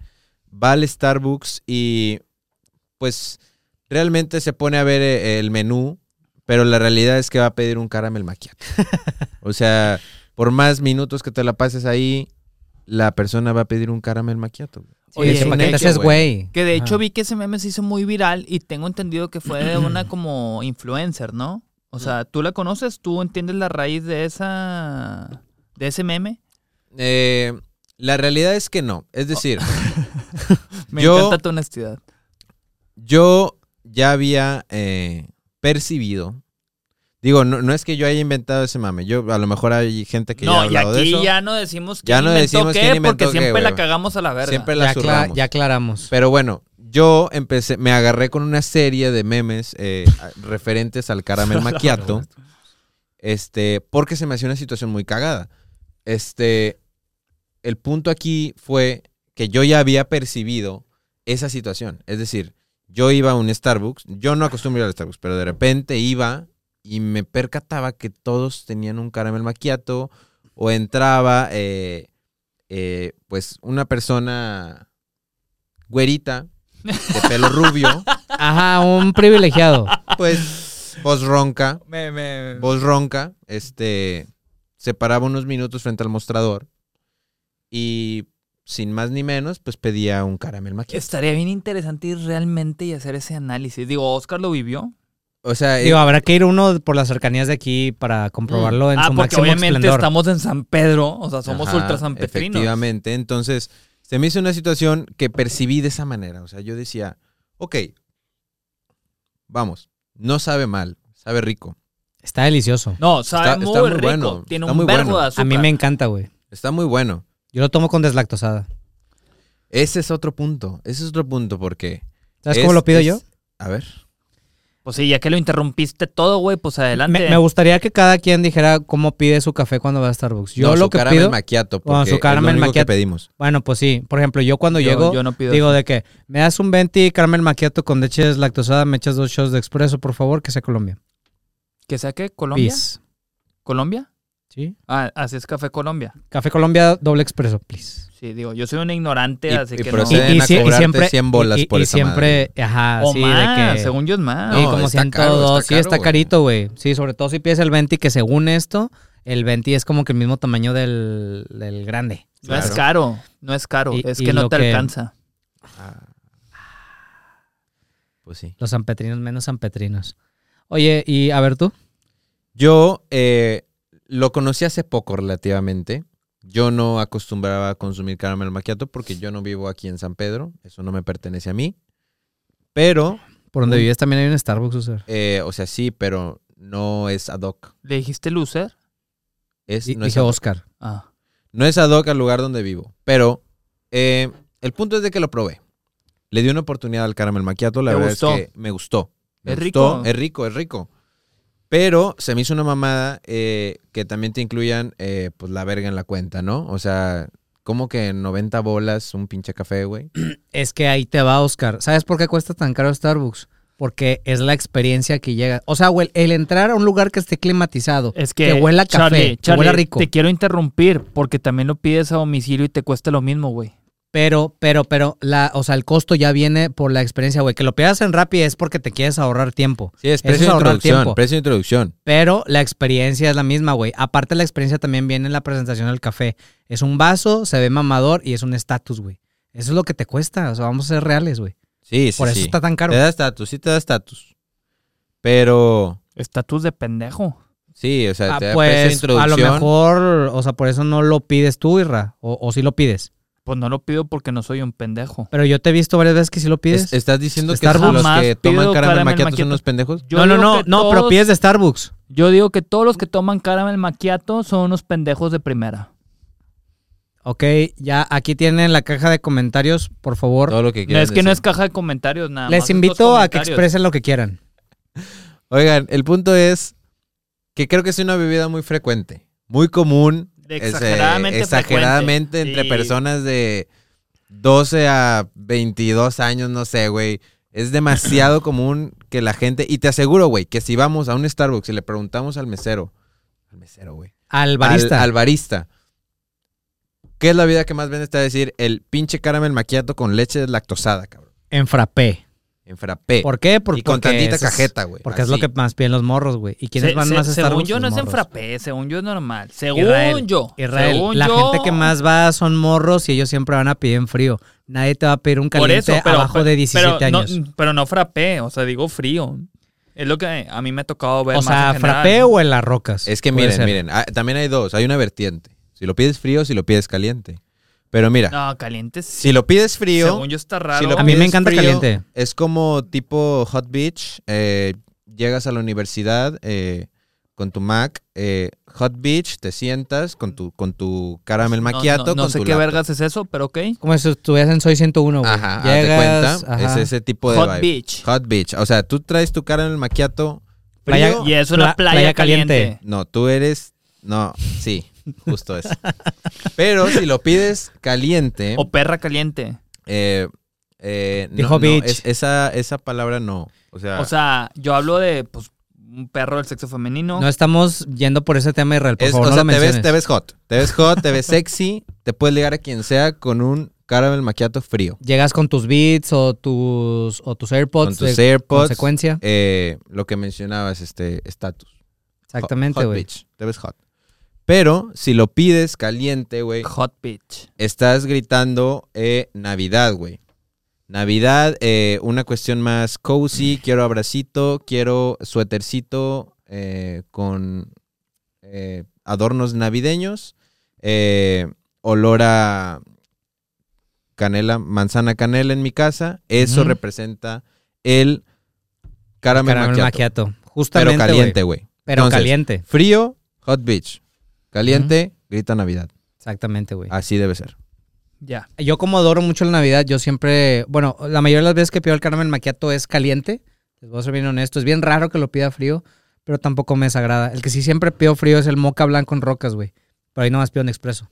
va al Starbucks y pues realmente se pone a ver eh, el menú, pero la realidad es que va a pedir un caramel macchiato. o sea, por más minutos que te la pases ahí, la persona va a pedir un caramel macchiato. güey. Oye, sí, ¿para qué te haces güey? Que de hecho Ajá. vi que ese meme se hizo muy viral y tengo entendido que fue de una como influencer, ¿no? O sea, ¿tú la conoces? ¿Tú entiendes la raíz de esa de ese meme? Eh, la realidad es que no. Es decir, Me Yo- encanta tu honestidad. Yo ya había eh, percibido. Digo, no, no es que yo haya inventado ese mame. Yo, a lo mejor hay gente que ya ha No, y hablado aquí ya no decimos quién Ya no inventó decimos qué, quién inventó porque qué, siempre güey. la cagamos a la verga. Siempre la Ya, acla- ya aclaramos. Pero bueno, yo empecé, me agarré con una serie de memes eh, referentes al caramel macchiato. este, porque se me hacía una situación muy cagada. Este, el punto aquí fue que yo ya había percibido esa situación. Es decir, yo iba a un Starbucks, yo no acostumbro ir al Starbucks, pero de repente iba y me percataba que todos tenían un caramel macchiato o entraba, eh, eh, pues, una persona güerita, de pelo rubio, Ajá, un privilegiado. pues, voz ronca, Me, me- voz ronca, este, se paraba unos minutos frente al mostrador y sin más ni menos, pues pedía un caramel macchiato. Estaría bien interesante ir realmente y hacer ese análisis. Digo, Oscar lo vivió. O sea, Digo, eh, habrá que ir uno por las cercanías de aquí para comprobarlo en ah, su porque máximo obviamente esplendor. estamos en San Pedro, o sea, somos ajá, ultra sanpetrinos. Efectivamente, entonces, se me hizo una situación que percibí de esa manera. O sea, yo decía, ok, vamos, no sabe mal, sabe rico. Está delicioso. No, sabe Está- muy, está muy rico. bueno, Tiene está un muy verbo bueno. de azúcar. A mí me encanta, güey. Está muy bueno. Yo lo tomo con deslactosada. Ese es otro punto. Ese es otro punto porque. ¿Sabes es- cómo lo pido es- yo? A ver. Pues sí, ya que lo interrumpiste todo, güey, pues adelante. Me, me gustaría que cada quien dijera cómo pide su café cuando va a Starbucks. Yo No, lo su que caramel pido. macchiato, Bueno, su caramel macchiato. que pedimos. Bueno, pues sí. Por ejemplo, yo cuando Yo- llego, yo no pido digo eso. de que me das un 20 caramel macchiato con leche deslactosada, me echas dos shots de expreso, por favor, que sea Colombia. ¿Que sea qué? ¿Colombia? Please. ¿Colombia? ¿Sí? Ah, así es Café Colombia. Café Colombia, doble expreso, please. Sí, digo, yo soy un ignorante, Y- así y que proceden no. a cobrarte 100 bolas y- por y esa siempre, ajá, O sí, más, de que según yo es más. sí, No, como está 102, caro, está sí está carito, güey. Sí, sobre todo si pides el 20 que según esto, el 20 es como que el mismo tamaño del, del grande. No es caro, no es caro, Y- es y que no te que- alcanza. Ah. Pues sí. Los sanpetrinos menos sanpetrinos. Oye, y a ver tú. Yo eh, lo conocí hace poco relativamente. Yo no acostumbraba a consumir caramel macchiato porque yo no vivo aquí en San Pedro. Eso no me pertenece a mí. Pero, Por donde vives también hay un Starbucks, User. eh, o sea, sí, pero no es ad hoc. ¿Le dijiste loser? Es, no, es Dije. Oscar. Ah. no es ad hoc al lugar donde vivo. Pero eh, el punto es de que lo probé. Le di una oportunidad al caramel macchiato. La ¿Te verdad gustó? es que me gustó. Me ¿Es gustó, rico? Es rico, es rico. Pero se me hizo una mamada eh, que también te incluyan eh, pues la verga en la cuenta, ¿no? O sea, como que 90 bolas un pinche café, güey. Es que ahí te va, Oscar. ¿Sabes por qué cuesta tan caro Starbucks? Porque es la experiencia que llega. O sea, güey, el entrar a un lugar que esté climatizado, Es que, que huela a café, Charlie, que Charlie, huela rico. Te quiero interrumpir porque también lo pides a domicilio y te cuesta lo mismo, güey. Pero, pero, pero, la, o sea, el costo ya viene por la experiencia, güey. Que lo pidas en Rappi es porque te quieres ahorrar tiempo. Sí, es Eso precio es de introducción. tiempo. Precio de introducción. Pero la experiencia es la misma, güey. Aparte, la experiencia también viene en la presentación del café. Es un vaso, se ve mamador y es un estatus, güey. Eso es lo que te cuesta. O sea, vamos a ser reales, güey. Sí, sí, Por eso sí. está tan caro. Te da estatus, sí te da estatus. Pero, Estatus de pendejo. sí, o sea, Ah, te da precio de pues introducción. a lo mejor, o sea, por eso no lo pides tú, Irra. O, o sí lo pides. Pues no lo pido porque no soy un pendejo. Pero yo te he visto varias veces que sí lo pides. Es- ¿Estás diciendo que Starbucks. los Jamás que pido toman caramel caramel macchiato son unos pendejos? Yo no, no, digo no, que no, pero todos- pides de Starbucks. Yo digo que todos los que toman caramel macchiato son unos pendejos de primera. Ok, ya aquí tienen la caja de comentarios, por favor. Todo lo que No, quieran es que no es decir. caja de comentarios nada más. Les es los invito a que comentarios. expresen lo que quieran. Oigan, el punto es que creo que es una bebida muy frecuente, muy común, De es, eh, exageradamente entre Sí. personas de 12 a 22 años, no sé, güey. Es demasiado común que la gente, y te aseguro, güey, que si vamos a un Starbucks y le preguntamos al mesero, al mesero, güey, Al barista. Al, al barista, ¿qué es la vida que más vende? Está a decir el pinche caramel macchiato con leche deslactosada, cabrón, En frappé. En frappé. ¿Por qué? Por- y con porque tantita es- cajeta, güey. Porque es lo que más piden los morros, güey. ¿Y quiénes Se- van se- más a según Starbucks? yo no es en frappé, según yo es normal. Según Israel, yo. Israel, según la yo- gente que más va son morros y ellos siempre van a pedir en frío. Nadie te va a pedir un caliente eso, pero, abajo de 17 pero años. No, pero no frappé, o sea, digo frío. Es lo que a mí me ha tocado ver o más sea, en general. frappé o en las rocas. Es que miren, ser. miren, ah, también hay dos, hay una vertiente. Si lo pides frío, si lo pides caliente. Pero mira, No, caliente sí. si lo pides frío, Según yo está raro. si lo A mí me encanta frío, caliente. Es como tipo Hot Beach, eh, llegas a la universidad eh, con tu Mac, eh, Hot Beach, te sientas con tu, con tu caramel No- macchiato, No, no con sé tu qué laptop. vergas es eso, pero ok. Como si estuvieras en Soy 101, güey. Ajá, haz de Llegas, cuenta, ajá. es ese tipo de Hot vibe. Beach. Hot Beach, o sea, tú traes tu caramel frío. Y es una Pla- playa, playa caliente. caliente. No, tú eres, no, sí, justo eso. Pero si lo pides caliente, O perra caliente. eh, eh, no- Dijo no, es- esa, esa palabra no. O sea, O sea, yo hablo de pues, un perro del sexo femenino. No estamos yendo por ese tema, Israel. Por es- favor, o no sea, lo te, ves, te ves hot. Te ves hot, te ves sexy. Te puedes ligar a quien sea con un caramel macchiato frío. Llegas con tus beats o tus, o tus AirPods. Con tus de AirPods. consecuencia. Eh, lo que mencionabas, este estatus. Exactamente, Hot güey. beach, Te ves hot. Pero si lo pides caliente, güey, Hot Beach. estás gritando eh, Navidad, güey. Navidad, eh, una cuestión más cozy, quiero abracito, quiero suétercito eh, con adornos navideños, olor a canela, manzana canela en mi casa, eso representa el caramel, Caramel macchiato. Justamente, pero caliente, güey. Pero Entonces, caliente. Frío, hot beach. Caliente, grita Navidad. Exactamente, güey. Así debe ser. Ya. Yo como adoro mucho la Navidad, yo siempre, bueno, la mayoría de las veces que pido el caramel macchiato es caliente. Les voy a ser bien honesto. Es bien raro que lo pida frío, pero tampoco me desagrada. El que sí siempre pido frío es el moca blanco en rocas, güey. Pero ahí nomás pido un expreso.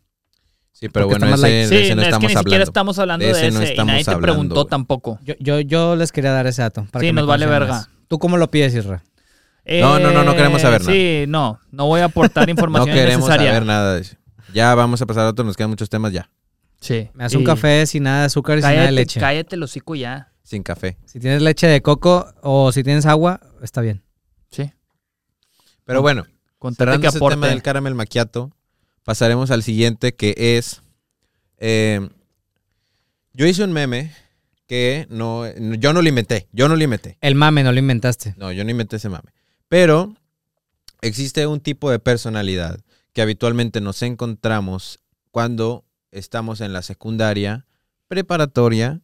Sí, pero Porque bueno, ese, Sí, de ese no es que estamos ni siquiera hablando. estamos hablando De de, ese no y nadie te hablando, preguntó tampoco. Yo, yo, yo les quería dar ese dato. Para Sí, que me nos vale verga. más. ¿Tú cómo lo pides, Isra? No, no, no, no queremos saber nada. Sí, no, no voy a aportar No información queremos innecesaria. saber nada de eso. Ya vamos a pasar a otro, nos quedan muchos temas ya. Sí. Me das un café sin nada de azúcar y sin nada Cállate, de leche. cállate el hocico ya. Sin café. Si tienes leche de coco o si tienes agua, está bien. Sí. Pero bueno, Con tal de cerrando que ese tema del caramel macchiato, pasaremos al siguiente que es... eh, yo hice un meme que no, yo no lo inventé, yo no lo inventé. El mame no lo inventaste. No, yo no inventé ese mame. Pero existe un tipo de personalidad que habitualmente nos encontramos cuando estamos en la secundaria, preparatoria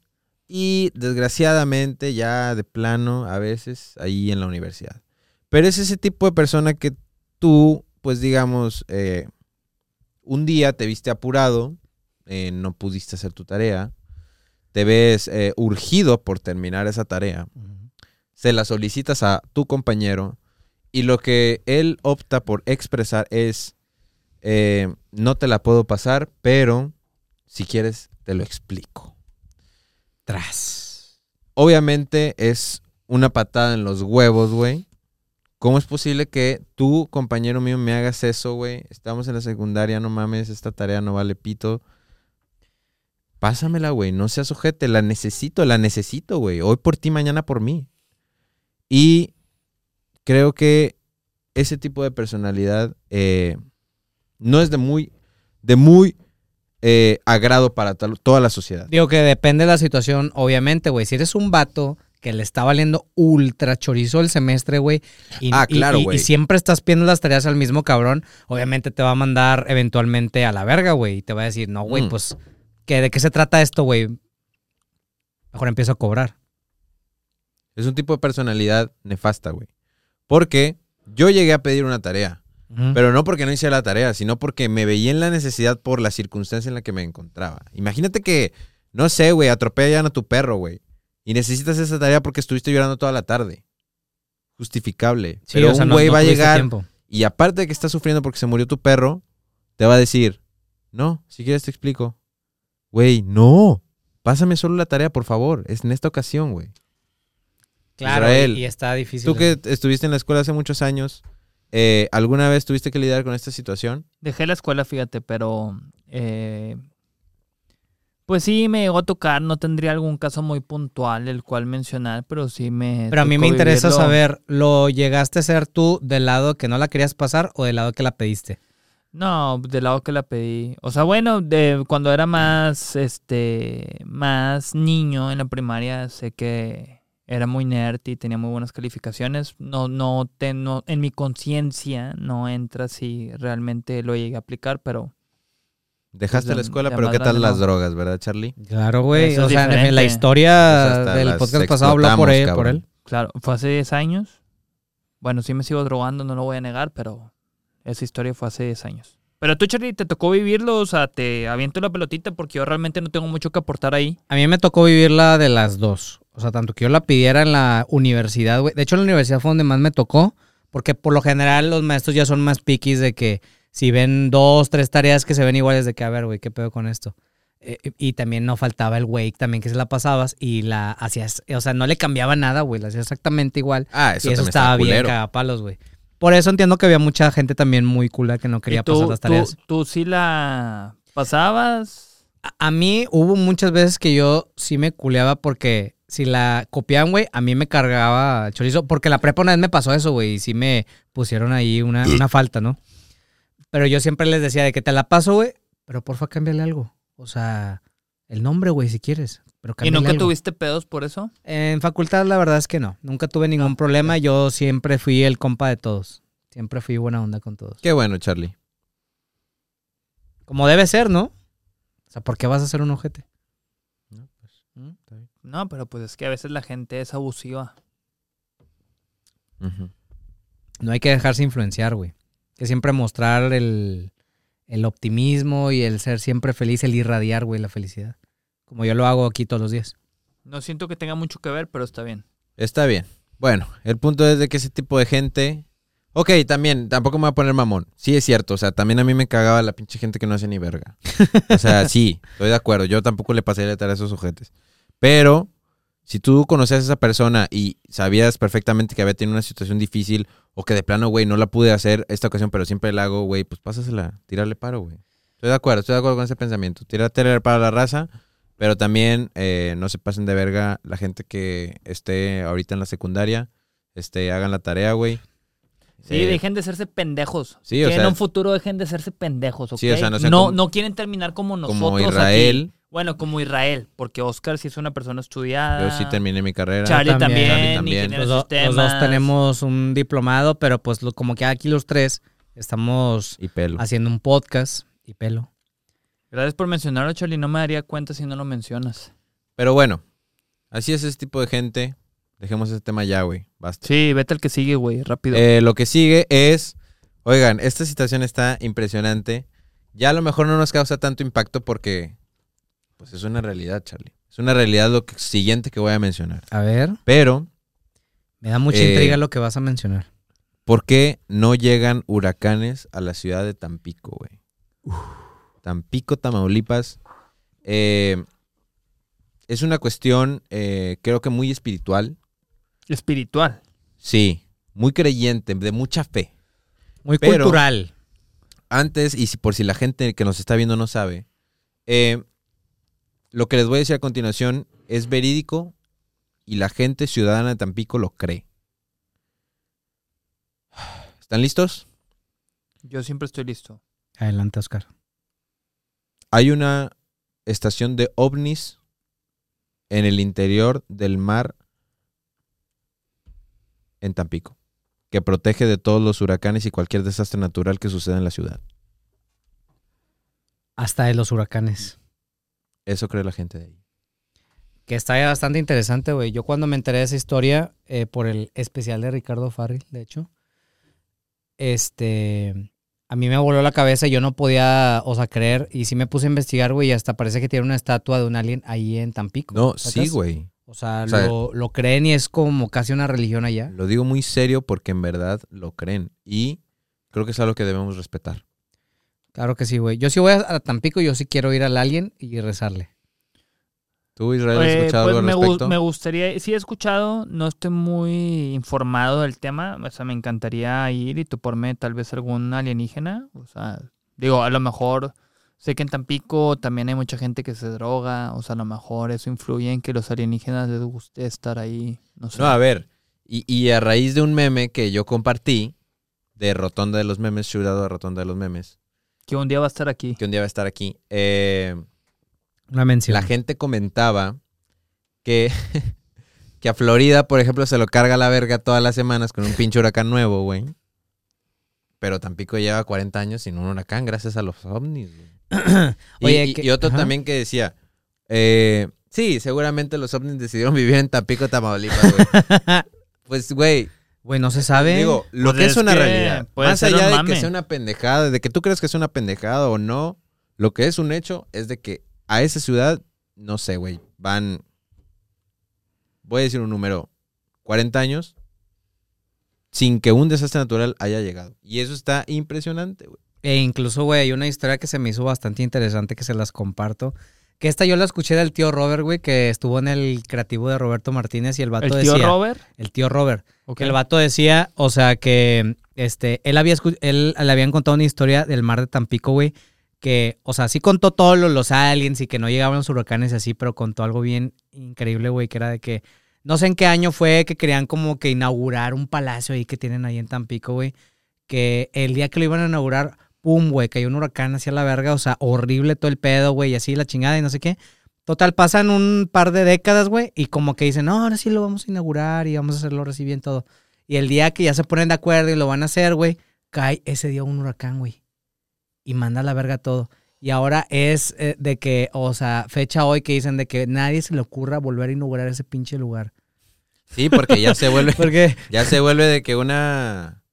y desgraciadamente ya de plano a veces ahí en la universidad. Pero es ese tipo de persona que tú, pues digamos, eh, un día te viste apurado, eh, no pudiste hacer tu tarea, te ves eh, urgido por terminar esa tarea se la solicitas a tu compañero y lo que él opta por expresar es, eh, no te la puedo pasar, pero si quieres te lo explico. Tras. Obviamente es una patada en los huevos, güey. ¿Cómo es posible que tú, compañero mío, me hagas eso, güey? Estamos en la secundaria, no mames, esta tarea no vale pito. Pásamela, güey, no seas ojete, la necesito, la necesito, güey. Hoy por ti, mañana por mí. Y creo que ese tipo de personalidad eh, no es de muy, de muy eh, agrado para tal- toda la sociedad. Digo que depende de la situación, obviamente, güey. Si eres un vato que le está valiendo ultra chorizo el semestre, güey. Y, Ah, claro, y- güey. Y, siempre estás pidiendo las tareas al mismo cabrón. Obviamente te va a mandar eventualmente a la verga, güey. Y te va a decir, no, güey, Mm. pues, ¿qué, ¿de qué se trata esto, güey? Mejor empiezo a cobrar. Es un tipo de personalidad nefasta, güey. Porque yo llegué a pedir una tarea, pero no porque no hice la tarea, sino porque me veía en la necesidad por la circunstancia en la que me encontraba. Imagínate que, no sé, güey, atropellan a tu perro, güey. Y necesitas esa tarea porque estuviste llorando toda la tarde. Justificable. Sí, pero o sea, un güey no va a llegar tiempo. y aparte de que está sufriendo porque se murió tu perro, te va a decir, no, si quieres te explico. Güey, no. Pásame solo la tarea, por favor. Es en esta ocasión, güey. Claro, Israel, y, está difícil. Tú que estuviste en la escuela hace muchos años, eh, ¿alguna vez tuviste que lidiar con esta situación? Dejé la escuela, fíjate, pero eh, pues sí me llegó a tocar. No tendría algún caso muy puntual el cual mencionar, pero sí me. Pero a mí me interesa vivirlo. saber, ¿lo llegaste a ser tú del lado que no la querías pasar o del lado que la pediste? No, del lado que la pedí. O sea, bueno, de cuando era más, este, más niño en la primaria, sé que era muy nerd y tenía muy buenas calificaciones. No, no, te, no en mi conciencia no entra si realmente lo llegué a aplicar, pero Dejaste Pues la escuela, pero ¿qué tal las no. drogas, verdad, Charlie? Claro, güey. O sea, en la historia Pues del podcast pasado habló por él, por él. claro, fue hace 10 años. Bueno, sí me sigo drogando, no lo voy a negar, pero esa historia fue hace 10 años. Pero tú, Charlie, te tocó vivirlo, o sea, te aviento la pelotita porque yo realmente no tengo mucho que aportar ahí. A mí me tocó vivirla de las dos. O sea, tanto que yo la pidiera en la universidad, güey. De hecho, en la universidad fue donde más me tocó, porque por lo general los maestros ya son más piquis de que si ven dos, tres tareas que se ven iguales, de que, a ver, güey, ¿qué pedo con esto? Eh, y también no faltaba el güey también que se la pasabas y la hacías, o sea, no le cambiaba nada, güey, la hacías exactamente igual. Ah, eso, y eso estaba bien cagapalos, güey. Por eso entiendo que había mucha gente también muy cula que no quería ¿Y tú, pasar las tareas. Tú, tú sí la pasabas. A, a mí hubo muchas veces que yo sí me culeaba porque si la copiaban, güey, a mí me cargaba chorizo. Porque la prepa una vez me pasó eso, güey, y sí me pusieron ahí una, una falta, ¿no? Pero yo siempre les decía de que te la paso, güey, pero porfa cámbiale algo. O sea, el nombre, güey, si quieres. Pero ¿Y nunca algo. tuviste pedos por eso? En facultad la verdad es que no. Nunca tuve ningún problema. Yo siempre fui el compa de todos. Siempre fui buena onda con todos. Qué bueno, Charlie. Como debe ser, ¿no? O sea, ¿por qué vas a ser un ojete? No, pues, ¿Mm? está bien. No, pero pues es que a veces la gente es abusiva. No hay que dejarse influenciar, güey. Que siempre mostrar el, el optimismo y el ser siempre feliz, el irradiar, güey, la felicidad. Como yo lo hago aquí todos los días. No siento que tenga mucho que ver, pero está bien. Está bien. Bueno, el punto es de que ese tipo de gente. Ok, también, tampoco me voy a poner mamón. Sí, es cierto. O sea, también a mí me cagaba la pinche gente que no hace ni verga. O sea, sí, estoy de acuerdo. Yo tampoco le pasé la tarea a esos sujetos. Pero, si tú conocías a esa persona y sabías perfectamente que había tenido una situación difícil o que de plano, güey, no la pude hacer esta ocasión, pero siempre la hago, güey, pues pásasela, tírale paro, güey. Estoy de acuerdo, estoy de acuerdo con ese pensamiento. Tírate para la raza, pero también eh, no se pasen de verga la gente que esté ahorita en la secundaria. Este, hagan la tarea, güey. Sí, Eh, dejen de serse pendejos. sí, o que en un futuro dejen de serse pendejos, ¿ok? Sí, o sea, no sean no, como- no quieren terminar como nosotros como aquí. Bueno, como Israel, porque Oscar sí es una persona estudiada. Yo sí terminé mi carrera. Charlie también. también, Charlie también. Los, do- dos tenemos un diplomado, pero pues lo- como que aquí los tres estamos Y pelo. haciendo un podcast y pelo. Gracias por mencionarlo, Charlie. No me daría cuenta si no lo mencionas. Pero bueno, así es ese tipo de gente. Dejemos ese tema ya, güey. Basta. Sí, vete al que sigue, güey, rápido. Eh, lo que sigue es, oigan, esta situación está impresionante. Ya a lo mejor no nos causa tanto impacto porque, pues es una realidad, Charlie. Es una realidad lo que- siguiente que voy a mencionar. A ver, Pero, me da mucha Eh, intriga lo que vas a mencionar. ¿por qué no llegan huracanes a la ciudad de Tampico, güey? Tampico, Tamaulipas. Eh, es una cuestión, eh, creo que muy espiritual. Espiritual. Sí, muy creyente, de mucha fe. Muy pero- cultural. antes, y si por si la gente que nos está viendo no sabe, eh, lo que les voy a decir a continuación es verídico y la gente ciudadana de Tampico lo cree. ¿Están listos? Yo siempre estoy listo. Adelante, Oscar. Hay una estación de ovnis en el interior del mar en Tampico, que protege de todos los huracanes y cualquier desastre natural que suceda en la ciudad. Hasta de los huracanes. Eso cree la gente de ahí. Que está bastante interesante, güey. Yo cuando me enteré de esa historia, eh, por el especial de Ricardo Farril, de hecho, este, a mí me voló la cabeza y yo no podía, o sea, creer. Y sí me puse a investigar, güey, y hasta parece que tiene una estatua de un alien ahí en Tampico. No, ¿sacas? sí, güey. O sea, O sea, lo, lo creen y es como casi una religión allá. Lo digo muy serio porque en verdad lo creen y creo que es algo que debemos respetar. Claro que sí, güey. Yo sí voy a, Tampico, yo sí quiero ir al alien y rezarle. ¿Tú, Israel, has Eh, escuchado pues algo me, al respecto? me gustaría, sí he escuchado, no estoy muy informado del tema, o sea, me encantaría ir y toparme tal vez algún alienígena, o sea, digo, a lo mejor sé que en Tampico también hay mucha gente que se droga, o sea, a lo mejor eso influye en que los alienígenas les guste estar ahí, no sé. No, a ver. Y, y a raíz de un meme que yo compartí de Rotonda de los Memes, shoutado a Rotonda de los Memes, que un día va a estar aquí. que un día va a estar aquí, eh, Una mención. la gente comentaba que, que a Florida, por ejemplo, se lo carga la verga todas las semanas con un pinche huracán nuevo, güey. Pero Tampico lleva 40 años sin un huracán gracias a los ovnis, güey. Y- Oye, y, que- y otro ajá. también que decía, eh, sí, seguramente los ovnis decidieron vivir en Tampico, Tamaulipas, güey. pues, güey, Güey, no se sabe. digo, lo Pues que es, es una que realidad, puede más ser allá un de que sea una pendejada, de que tú creas que es una pendejada o no, lo que es un hecho es de que a esa ciudad, no sé, güey, van, voy a decir un número, 40 años sin que un desastre natural haya llegado. Y eso está impresionante, güey. E incluso, güey, hay una historia que se me hizo bastante interesante que se las comparto. Que esta yo la escuché del tío Robert, güey, que estuvo en el creativo de Roberto Martínez y el vato El tío decía. Robert. El tío Robert. Ok. Que el vato decía, o sea, que este, él había él le habían contado una historia del mar de Tampico, güey. Que, o sea, sí contó todos los, los aliens y que no llegaban los huracanes y así, pero contó algo bien increíble, güey, que era de que no sé en qué año fue que querían como que inaugurar un palacio ahí que tienen ahí en Tampico, güey. Que el día que lo iban a inaugurar, pum, güey, cayó un huracán hacia la verga, o sea, horrible todo el pedo, güey, y así la chingada y no sé qué. Total, pasan un par de décadas, güey, y como que dicen, no, ahora sí lo vamos a inaugurar y vamos a hacerlo así bien todo. Y el día que ya se ponen de acuerdo y lo van a hacer, güey, cae ese día un huracán, güey. Y manda a la verga todo. Y ahora es eh, de que, o sea, fecha hoy que dicen de que nadie se le ocurra volver a inaugurar ese pinche lugar. Sí, porque ya se vuelve, Porque ya se vuelve de que una,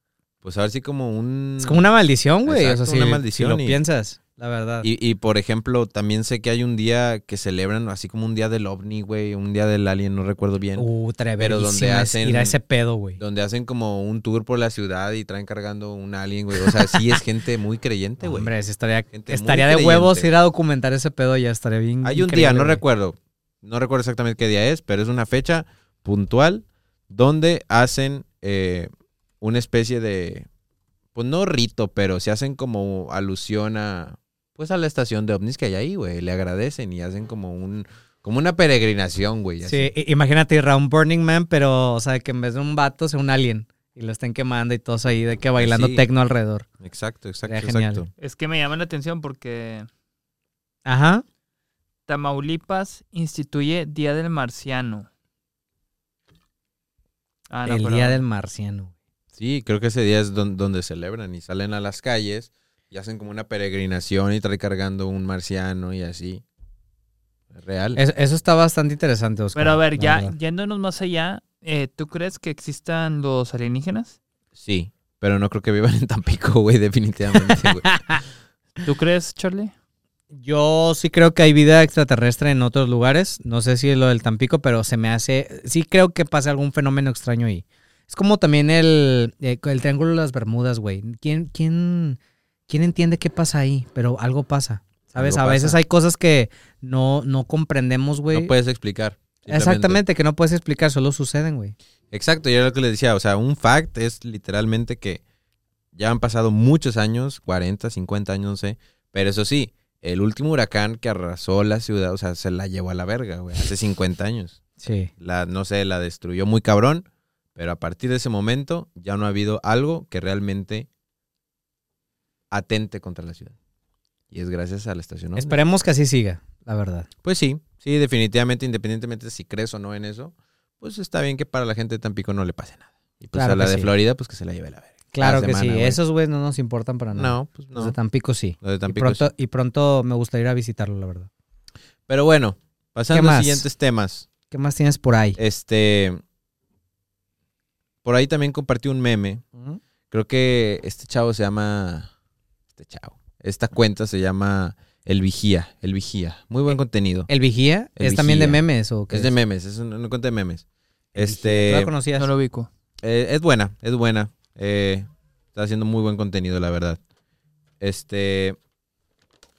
pues a ver si como un... Es como una maldición, güey. O sea, Exacto, si, una si maldición lo y- piensas, la verdad. Y, y, por ejemplo, también sé que hay un día que celebran así como un día del ovni, güey, un día del alien, no recuerdo bien. Uh, Pero donde hacen- ir a ese pedo, güey. Donde hacen como un tour por la ciudad y traen cargando un alien, güey. O sea, sí es gente muy creyente, güey. Hombre, estaría, Gente estaría de creyente. huevos ir a documentar ese pedo ya, estaría bien Hay un día, no güey. recuerdo, no recuerdo exactamente qué día es, pero es una fecha puntual donde hacen eh, una especie de, pues no rito, pero se hacen como alusión a, pues a la estación de ovnis que hay ahí, güey. Le agradecen y hacen como un, como una peregrinación, güey. Sí, imagínate ir a un Burning Man, pero, o sea, que en vez de un vato sea un alien. Y lo estén quemando y todos ahí de que bailando Sí. tecno alrededor. Exacto, exacto, Sería genial. exacto. Es que me llama la atención porque Ajá. Tamaulipas instituye Día del Marciano. Ah, no, el pero- día del marciano. Sí, creo que ese día es don- donde celebran y salen a las calles y hacen como una peregrinación y traen cargando un marciano y así. Real. Es- eso está bastante interesante, Oscar. Pero a ver, ya verdad. yéndonos más allá, eh, ¿tú crees que existan los alienígenas? Sí, pero no creo que vivan en Tampico, güey, definitivamente, güey. ¿Tú crees, Charlie? Yo sí creo que hay vida extraterrestre en otros lugares. No sé si es lo del Tampico, pero se me hace. Sí creo que pasa algún fenómeno extraño ahí. Es como también el, eh, el Triángulo de las Bermudas, güey. ¿Quién, quién, ¿Quién entiende qué pasa ahí? Pero algo pasa. ¿Sabes? Algo a veces pasa. hay cosas que no, no comprendemos, güey. No puedes explicar. Exactamente, que no puedes explicar, solo suceden, güey. Exacto, y era lo que les decía, o sea, un fact es literalmente que ya han pasado muchos años, 40, 50 años, no sé, pero eso sí, el último huracán que arrasó la ciudad, o sea, se la llevó a la verga, güey, hace 50 años. Sí. La, no sé, la destruyó muy cabrón, pero a partir de ese momento ya no ha habido algo que realmente atente contra la ciudad. Y es gracias a la estación. ovni. Esperemos que así siga, la verdad. Pues sí, sí, definitivamente, independientemente si crees o no en eso, pues está bien que para la gente de Tampico no le pase nada. Y pues Claro a la de sí. Florida, pues que se la lleve la verga. Claro que semana, sí. güey. Esos güeyes no nos importan para nada. No, pues Los no. de Tampico sí. Lo de Y Tampico pronto, sí. y pronto me gustaría ir a visitarlo, la verdad. Pero bueno, pasando ¿Qué a los siguientes temas. ¿Qué más tienes por ahí? Este. Por ahí también compartí un meme. Creo que este chavo se llama. Este chavo. Esta cuenta se llama El Vigía. El Vigía. Muy buen conteniño. ¿El Vigía? El ¿Es también de memes o qué Es de memes, es una, una cuenta de memes. El Este. ¿Tú la conocías? No lo ubico. Eh, es buena, es buena. Eh, está haciendo muy buen contenido, la verdad. Este.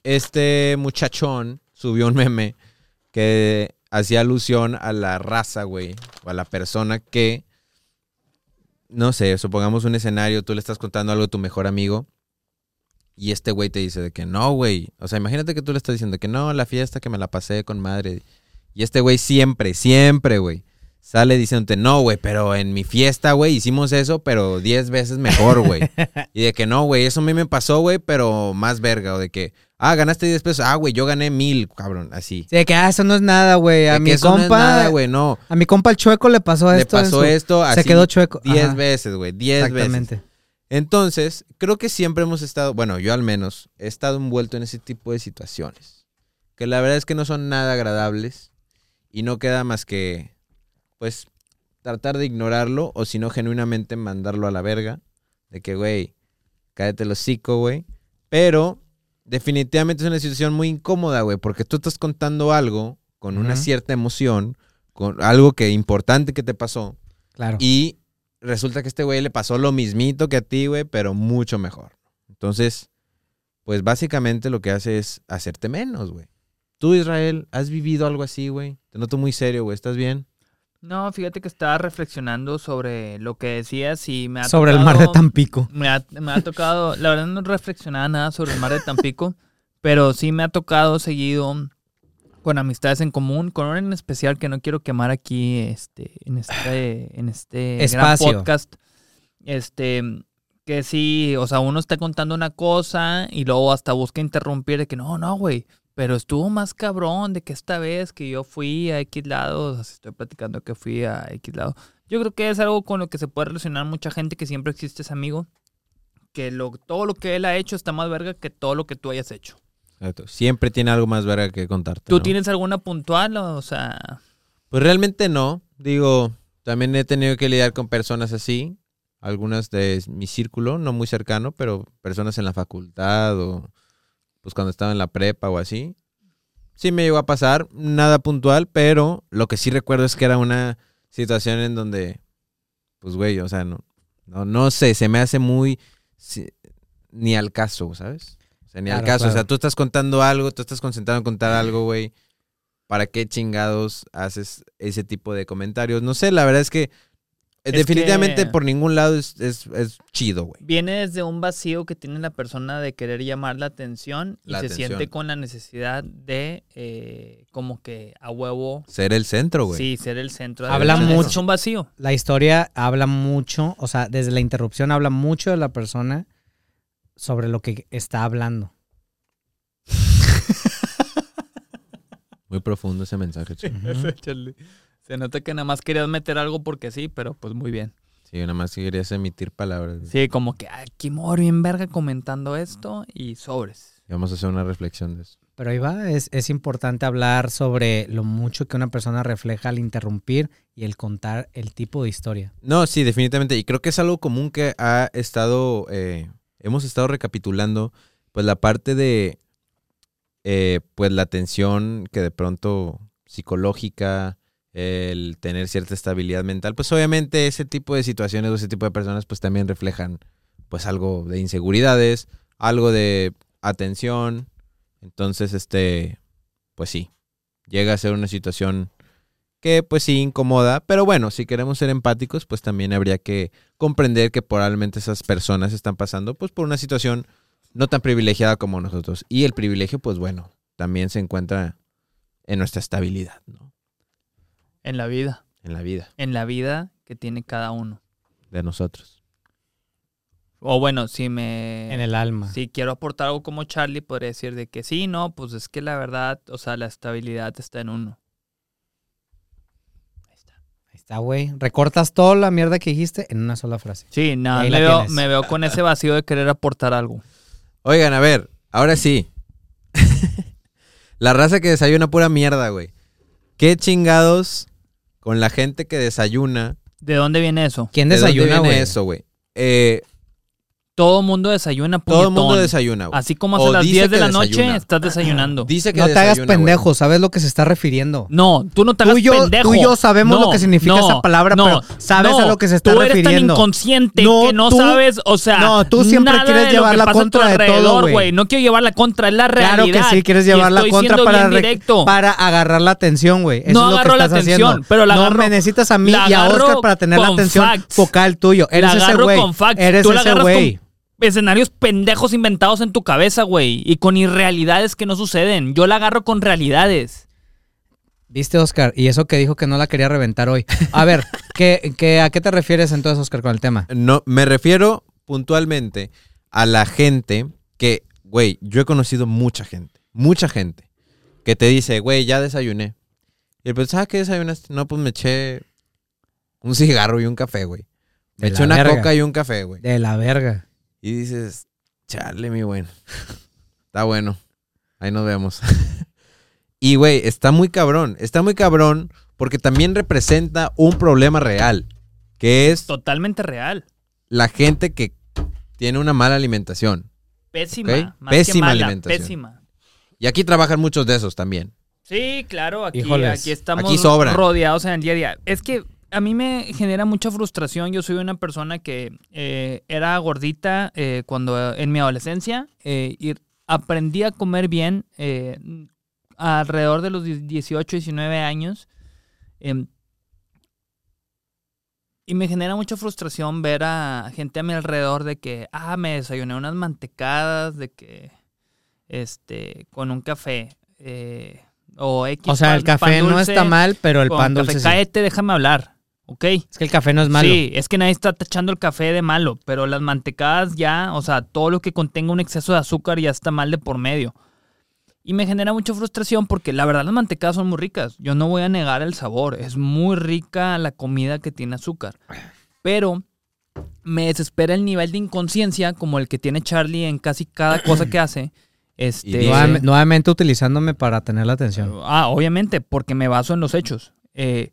Este muchachón subió un meme que hacía alusión a la raza, güey. O a la persona que. No sé, supongamos un escenario, tú le estás contando algo a tu mejor amigo. Y este güey te dice de que no, güey. O sea, imagínate que tú le estás diciendo que no, la fiesta que me la pasé con madre. Y este güey siempre, siempre, güey sale diciéndote, no, güey, pero en mi fiesta, güey, hicimos eso, pero 10 veces mejor, güey. y de que no, güey, eso a mí me pasó, güey, pero más verga. O de que, ah, ganaste 10 pesos, ah, güey, yo gané mil, cabrón, así. Sí, de que ah, eso no es nada, güey. A mi eso no es compa, nada, güey, no. a mi compa el chueco le pasó Le esto. en pasó su- esto así. Se quedó chueco. 10 Ajá, veces, güey, 10 veces. Exactamente. Entonces, creo que siempre hemos estado, bueno, yo al menos, he estado envuelto en ese tipo de situaciones. Que la verdad es que no son nada agradables y no queda más que, pues, tratar de ignorarlo o si no, genuinamente mandarlo a la verga. De que, güey, cállate el hocico, güey. Pero, definitivamente es una situación muy incómoda, güey, porque tú estás contando algo con una cierta emoción, con algo que importante que te pasó. Claro. Y resulta que a este güey le pasó lo mismito que a ti, güey, pero mucho mejor. Entonces, pues básicamente lo que hace es hacerte menos, güey. Tú, Israel, ¿has vivido algo así, güey? Te noto muy serio, güey. ¿Estás bien? No, fíjate que estaba reflexionando sobre lo que decías y me ha Sobre el mar de Tampico. Me ha, me ha tocado, la verdad no reflexionaba nada sobre el mar de Tampico, pero sí me ha tocado seguido con amistades en común, con una en especial que no quiero quemar aquí este, en este, en este Espacio. gran podcast. Este, que sí, o sea, uno está contando una cosa y luego hasta busca interrumpir de que no, no, güey. Pero estuvo más cabrón de que esta vez que yo fui a X lado, o sea, estoy platicando que fui a X lado. Yo creo que es algo con lo que se puede relacionar mucha gente que siempre existe ese amigo que lo, todo lo que él ha hecho está más verga que todo lo que tú hayas hecho. Exacto. Siempre tiene algo más verga que contarte. ¿Tú ¿no? tienes alguna puntual? O sea, Pues realmente no. Digo, también he tenido que lidiar con personas así. algunas de mi círculo, no muy cercano, pero personas en la facultad o pues cuando estaba en la prepa o así. Sí me llegó a pasar, nada puntual, pero lo que sí recuerdo es que era una situación en donde, pues güey, o sea, no, no, no sé, se me hace muy sí, ni al caso, ¿sabes? O sea, ni al Claro, caso. O sea, tú estás contando algo, tú estás concentrado en contar algo, güey. ¿Para qué chingados haces ese tipo de comentarios? No sé, la verdad es que Es definitivamente que- por ningún lado es, es, es chido, güey. Viene desde un vacío que tiene la persona de querer llamar la atención y La se atención. siente con la necesidad de eh, como que a huevo Ser el centro, güey. sí ser el centro de Habla atención. mucho. es un vacío La historia habla mucho, o sea, desde la interrupción habla mucho de la persona sobre lo que está hablando. Muy profundo ese mensaje, chico. Ujú. Se nota que nada más querías meter algo porque sí pero pues muy bien Sí, nada más querías emitir palabras. sí como que aquí moro bien verga comentando esto y sobres Y vamos a hacer una reflexión de eso. Pero ahí va, es, es importante hablar sobre lo mucho que una persona refleja al interrumpir y el contar el tipo de historia. No, sí, definitivamente. Y creo que es algo común que ha estado, eh, hemos estado recapitulando, pues la parte de, eh, pues la tensión que de pronto psicológica, el tener cierta estabilidad mental, pues obviamente ese tipo de situaciones o ese tipo de personas pues también reflejan pues algo de inseguridades, algo de atención. Entonces, este, pues sí, llega a ser una situación que pues sí incomoda, pero bueno, si queremos ser empáticos, pues también habría que comprender que probablemente esas personas están pasando pues por una situación no tan privilegiada como nosotros. Y el privilegio, pues bueno, también se encuentra en nuestra estabilidad, ¿no? En la vida En la vida en la vida que tiene cada uno de nosotros. o bueno si me En el alma. Si quiero aportar algo como Charlie, podría decir de que sí, no, pues es que la verdad, o sea, la estabilidad está en uno. Ahí está. Ahí está, güey. Recortas toda la mierda que dijiste en una sola frase. Sí, nada, Ahí me la veo, me veo con ese vacío de querer aportar algo. Oigan, a ver, ahora sí. la raza que desayuna pura mierda, güey. ¿Qué chingados con la gente que desayuna? ¿De dónde viene eso? ¿Quién ¿De dónde desayuna, viene güey? eso, güey? Eh, Todo mundo desayuna, todo el mundo puñetón. desayuna, güey. Así como O a las dice 10 de la noche estás desayunando. Dice que No te hagas güey. pendejo, ¿sabes lo que se está refiriendo? No, tú no te Tú hagas yo- pendejo. tú y yo sabemos No, lo que significa no, esa palabra, no, pero sabes no, a lo que se está tú eres refiriendo. tan inconsciente No, que no tú- sabes, o sea, no, tú siempre nada quieres llevar la contra de todo, alrededor, güey. No quiero llevar la contra, es la realidad. Claro que sí, quieres llevar la contra para, agarrar la atención, güey. Eso No es lo que agarro la estás atención, haciendo. pero la no me necesitas a mí y a Oscar para tener la atención focal tuyo. Eres ese güey. Eres ese güey. Escenarios pendejos inventados en tu cabeza, güey. Y con irrealidades que no suceden. Yo la agarro con realidades. ¿Viste, Oscar? Y eso que dijo que no la quería reventar hoy. A ver, ¿qué, qué, ¿a qué te refieres entonces, Oscar, con el tema? No, me refiero puntualmente a la gente que, güey, yo he conocido mucha gente, mucha gente, que te dice, güey, ya desayuné. Y pues, ¿sabes qué desayunaste? No, pues me eché un cigarro y un café, güey. Me De eché una verga. coca y un café, güey. De la verga. Y dices, chale, mi bueno. Está bueno. Ahí nos vemos. y, güey, está muy cabrón. Está muy cabrón porque también representa un problema real, que es Totalmente real. la gente que tiene una mala alimentación. Pésima. Ok. Más que Pésima mala, alimentación. Pésima. Y aquí trabajan muchos de esos también. Sí, claro, aquí, Híjoles, aquí estamos aquí rodeados en el día a día. Es que a mí me genera mucha frustración. Yo soy una persona que eh, era gordita eh, cuando en mi adolescencia eh, y aprendí a comer bien eh, alrededor de los 18, 19 años. Em, y me genera mucha frustración ver a gente a mi alrededor de que, ah, me desayuné unas mantecadas, de que, este, con un café. eh, o X. O sea, pan- el café no está mal, pero el pan dulce sí. Cállate, déjame hablar, ¿ok? Es que el café no es malo. Sí, es que nadie está tachando el café de malo, pero las mantecadas ya, o sea, todo lo que contenga un exceso de azúcar ya está mal de por medio. Y me genera mucha frustración porque la verdad las mantecadas son muy ricas. Yo no voy a negar el sabor. Es muy rica la comida que tiene azúcar. Pero me desespera el nivel de inconsciencia como el que tiene Charlie en casi cada cosa que hace. Este, dice- Nuevamente, nuevamente utilizándome para tener la atención. Ah, obviamente, porque me baso en los hechos. Eh,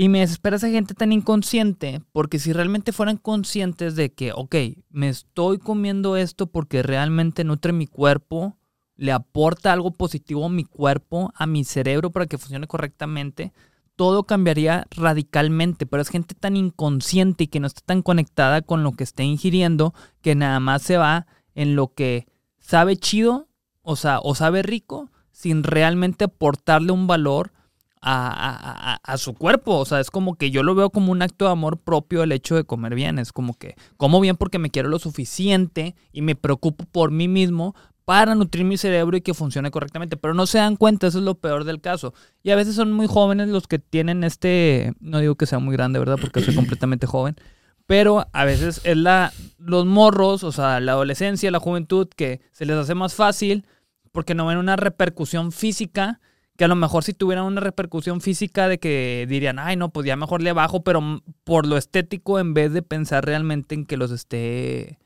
Y me desespera esa gente tan inconsciente, porque si realmente fueran conscientes de que, ok, me estoy comiendo esto porque realmente nutre mi cuerpo, le aporta algo positivo a mi cuerpo, a mi cerebro para que funcione correctamente, todo cambiaría radicalmente. Pero es gente tan inconsciente y que no está tan conectada con lo que está ingiriendo que nada más se va en lo que sabe chido, o sea, o sabe rico, sin realmente aportarle un valor a, a, a, su cuerpo. O sea, es como que yo lo veo como un acto de amor propio el hecho de comer bien. Es como que como bien porque me quiero lo suficiente y me preocupo por mí mismo para nutrir mi cerebro y que funcione correctamente. Pero no se dan cuenta, eso es lo peor del caso. Y a veces son muy jóvenes los que tienen este, no digo que sea muy grande, ¿verdad? Porque soy completamente joven. Pero a veces es la, los morros, o sea, la adolescencia, la juventud, que se les hace más fácil porque no ven una repercusión física que a lo mejor si tuvieran una repercusión física de que dirían, ay, no, pues ya mejor le bajo, pero por lo estético en vez de pensar realmente en que los esté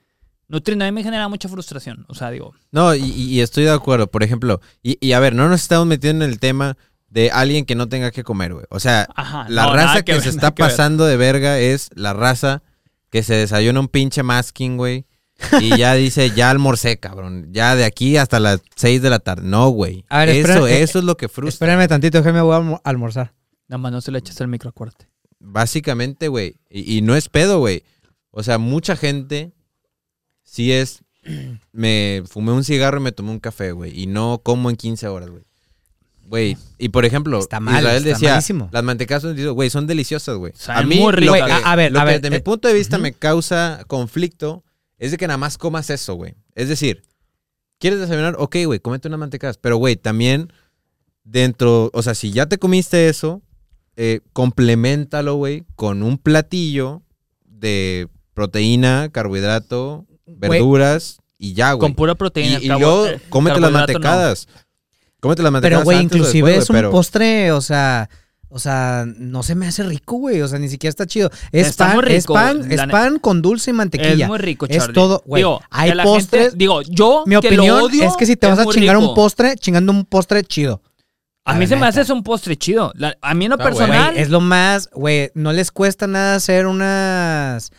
nutriendo. A mí me genera mucha frustración, o sea, digo. No, y, y estoy de acuerdo, por ejemplo, y, y, a ver, no nos estamos metiendo en el tema de alguien que no tenga que comer, güey. O sea, Ajá, la no, raza que, ver, se está que ver. pasando de verga es la raza que se desayuna un pinche masking, güey. Y ya dice, ya almorcé, cabrón. Ya de aquí hasta las 6 de la tarde. No, güey. A ver, Eso, eh, eso es lo que frustra. Espérenme tantito, que me voy a almo- almorzar. Nada más no se le eches el micro, acuérdate. Básicamente, güey. Y, y no es pedo, güey. O sea, mucha gente sí es. Me fumé un cigarro y me tomé un café, güey. Y no como en 15 horas, güey. Güey. Y por ejemplo, Está mal, Israel está decía: malísimo. las mantecas, güey, son deliciosas, güey. Saben A mí, muy lo ricas. que- a- a ver, lo a que ver, de mi eh, punto de vista me causa conflicto es de que nada más comas eso, güey. Es decir, ¿quieres desayunar? Ok, güey, cómete unas mantecas. Pero, güey, también dentro, o sea, si ya te comiste eso, eh, complementalo, güey, con un platillo de proteína, carbohidrato, verduras y ya, güey. Con pura proteína. Y, y luego cómete las carbohidrato no. mantecadas. Cómete las mantecadas. Pero, güey, inclusive después, es un pero- postre, o sea, o sea, no se me hace rico, güey. O sea, ni siquiera está chido. Es Está pan, muy es rico, pan, es pan con dulce y mantequilla. Es muy rico, Es Charlie. todo, güey. Digo, Hay postres- gente- digo, yo Mi que opinión lo odio, es que si te vas a chingar un postre, chingando un postre chido. A mí se me hace eso un postre chido. La- a mí en lo bueno. personal, es lo más, güey, no les cuesta nada hacer unas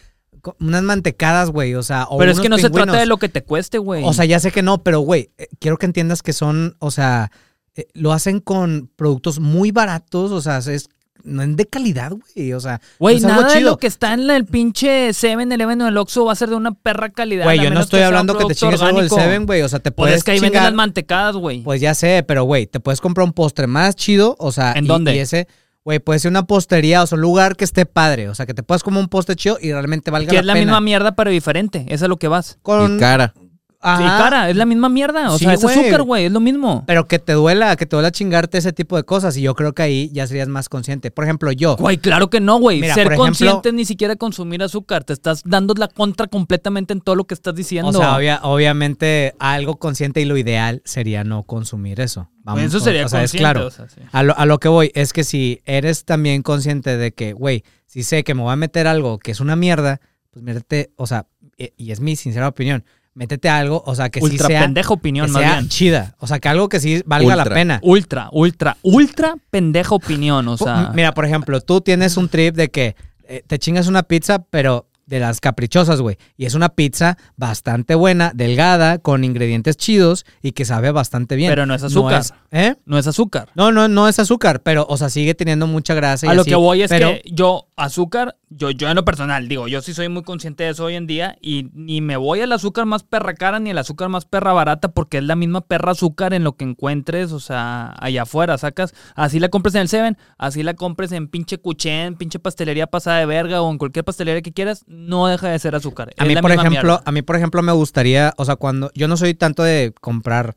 unas mantecadas, güey, o sea, o pero es que no se trata de lo que te cueste, güey. O sea, ya sé que no, pero güey, eh, quiero que entiendas que son, o sea, eh, lo hacen con productos muy baratos, o sea, es no es de calidad, güey, o sea, Güey, algo nada de chido. lo que está en el pinche 7-Eleven o el Oxxo va a ser de una perra calidad. Güey, yo no estoy hablando que te chingues algo del orgánico. Seven, güey, o sea, te Pues puedes es que ahí venden las mantecadas, güey. Pues ya sé, pero güey, te puedes comprar un postre más chido, o sea, ¿En y, dónde? y ese, güey, puede ser una postería, o sea, un lugar que esté padre, o sea, que te puedas comer un postre chido y realmente valga que la es la pena. misma mierda, pero diferente. Eso es lo que vas. Con Y cara. Ajá. Y cara, es la misma mierda. O Sí, sea, es güey. azúcar, güey. Es lo mismo. Pero que te duela, que te duela chingarte ese tipo de cosas. Y yo creo que ahí ya serías más consciente. Por ejemplo, yo. Güey, claro que no, güey. Mira, Ser ejemplo- consciente es ni siquiera consumir azúcar. Te estás dando la contra completamente en todo lo que estás diciendo. O sea, obvia- obviamente algo consciente y lo ideal sería no consumir eso. Vamos, Pues eso sería o sea, es consciente, claro. o sea, sí. A lo, a lo que voy es que si eres también consciente de que, güey, si sé que me voy a meter algo que es una mierda, pues métete, o sea, y es mi sincera opinión, métete algo, o sea, que ultra sí sea, pendeja opinión, que más sea bien. chida. O sea, que algo que sí valga la pena. Ultra, ultra, ultra pendeja opinión. O sea, Mira, por ejemplo, tú tienes un trip de que eh, te chingas una pizza, pero de las caprichosas, güey. Y es una pizza bastante buena, delgada, con ingredientes chidos y que sabe bastante bien. Pero no es azúcar. es- ¿Eh? no es azúcar. No, no, no es azúcar, pero, o sea, sigue teniendo mucha grasa. y A lo que voy es pero, que yo, azúcar, yo, yo en lo personal, digo, yo sí soy muy consciente de eso hoy en día y ni me voy al azúcar más perra cara ni al azúcar más perra barata porque es la misma perra azúcar en lo que encuentres, o sea, allá afuera, sacas, así la compres en el Seven, así la compres en pinche Cuchén, pinche pastelería pasada de verga o en cualquier pastelería que quieras, no deja de ser azúcar. A Es mí, por ejemplo, mierda. a mí, por ejemplo, me gustaría, o sea, cuando yo no soy tanto de comprar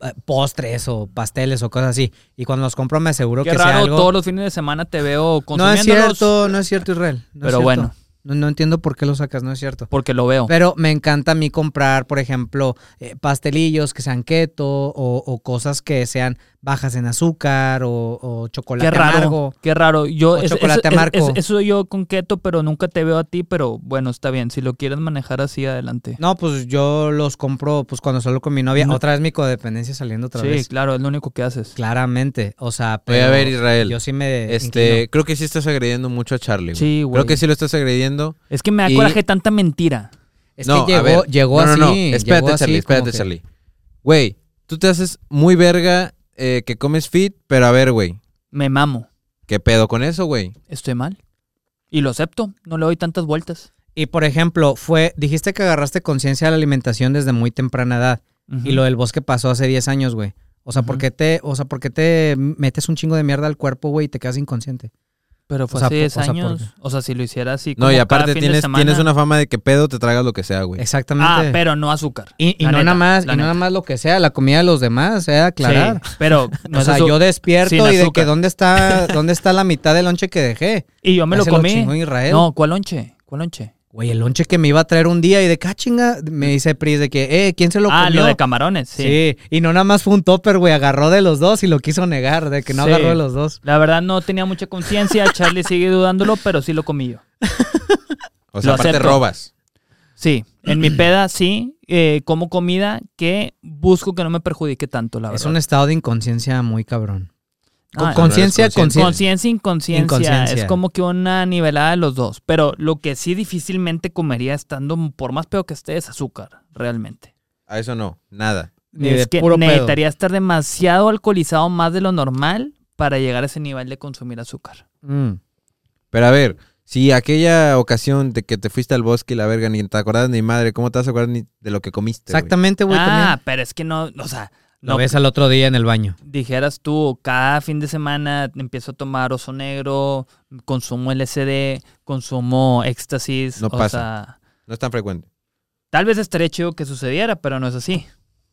eh, postres o pasteles o cosas así, y cuando los compro me aseguro Qué que sea raro, algo. todos los fines de semana te veo no es cierto, no es cierto, Israel. no es Pero cierto. bueno. No, no entiendo por qué lo sacas, no es cierto. porque lo veo. Pero me encanta a mí comprar, por ejemplo, eh, pastelillos que sean keto o, o cosas que sean bajas en azúcar o, o chocolate Qué raro, amargo. qué raro. Yo, O es- chocolate es- es- amargo. es- eso yo con keto, pero nunca te veo a ti, pero bueno, está bien. Si lo quieres manejar así, adelante. No, pues yo los compro pues cuando solo con mi novia. No. Otra vez mi codependencia saliendo otra sí, vez. claro, es lo único que haces. Claramente. O sea, Voy pero a ver, Israel. yo sí me Este, inclino. creo que sí estás agrediendo mucho a Charlie. güey. Sí, güey. Creo que sí lo estás agrediendo. Es que me da Y- coraje tanta mentira. Es no, que a llegó, ver. llegó no, así. No, no, espérate, así Charlie, espérate, que- Charlie. Güey, tú te haces muy verga eh, que comes fit, pero a ver, güey, Me mamo. ¿qué pedo con eso, güey? Estoy mal. Y lo acepto. No le doy tantas vueltas. Y por ejemplo, fue, dijiste que agarraste conciencia de la alimentación desde muy temprana edad. Y lo del bosque pasó hace 10 años, güey. O sea, ¿por qué te, o sea, ¿por qué te metes un chingo de mierda al cuerpo, güey, y te quedas inconsciente? Pero fue o sea, hace po- 10 o sea, ¿por años. O sea, si lo hiciera así. No, y cada aparte de tienes, semana. tienes una fama de que pedo te tragas lo que sea, güey. Exactamente. Ah, pero no azúcar. y no neta, nada más, y no nada más lo que sea, la comida de los demás, sea aclarar. Sí, pero no o sea, yo despierto y de que dónde está, dónde está la mitad del lonche que dejé. Y yo me Ya lo comí. Israel. no, ¿cuál lonche? ¿Cuál lonche? Güey, el lonche que me iba a traer un día y de que, ah, chinga, me dice Pris de que, eh, ¿quién se lo ah, comió? lo de camarones, sí. sí. y no nada más fue un topper, güey, agarró de los dos y lo quiso negar, de que no Sí. agarró de los dos. La verdad no tenía mucha conciencia. Charlie sigue dudándolo, pero sí lo comí yo. O sea, Lo aparte acepto. robas. Sí, en mi peda sí, eh, como comida que busco que no me perjudique tanto, la Es verdad. un estado de inconsciencia muy cabrón. Ah, conciencia. Conciencia, conciencia. inconsciencia. Inconsciencia. Es como que una nivelada de los dos. Pero lo que sí difícilmente comería estando, por más peor que esté, es azúcar, realmente. A eso no, nada. Ni es de que puro pedo. necesitaría estar demasiado alcoholizado más de lo normal para llegar a ese nivel de consumir azúcar. Mm. Pero a ver, si aquella ocasión de que te fuiste al bosque y la verga ni te acordás ni madre, ¿cómo te vas a acordar ni de lo que comiste? Exactamente, güey, ah, también. pero es que no, o sea, Lo no ves al otro día en el baño. dijeras tú, cada fin de semana empiezo a tomar oso negro, consumo LSD, consumo éxtasis, No o pasa. sea, No es tan frecuente. tal vez estaría chido que sucediera, pero no es así.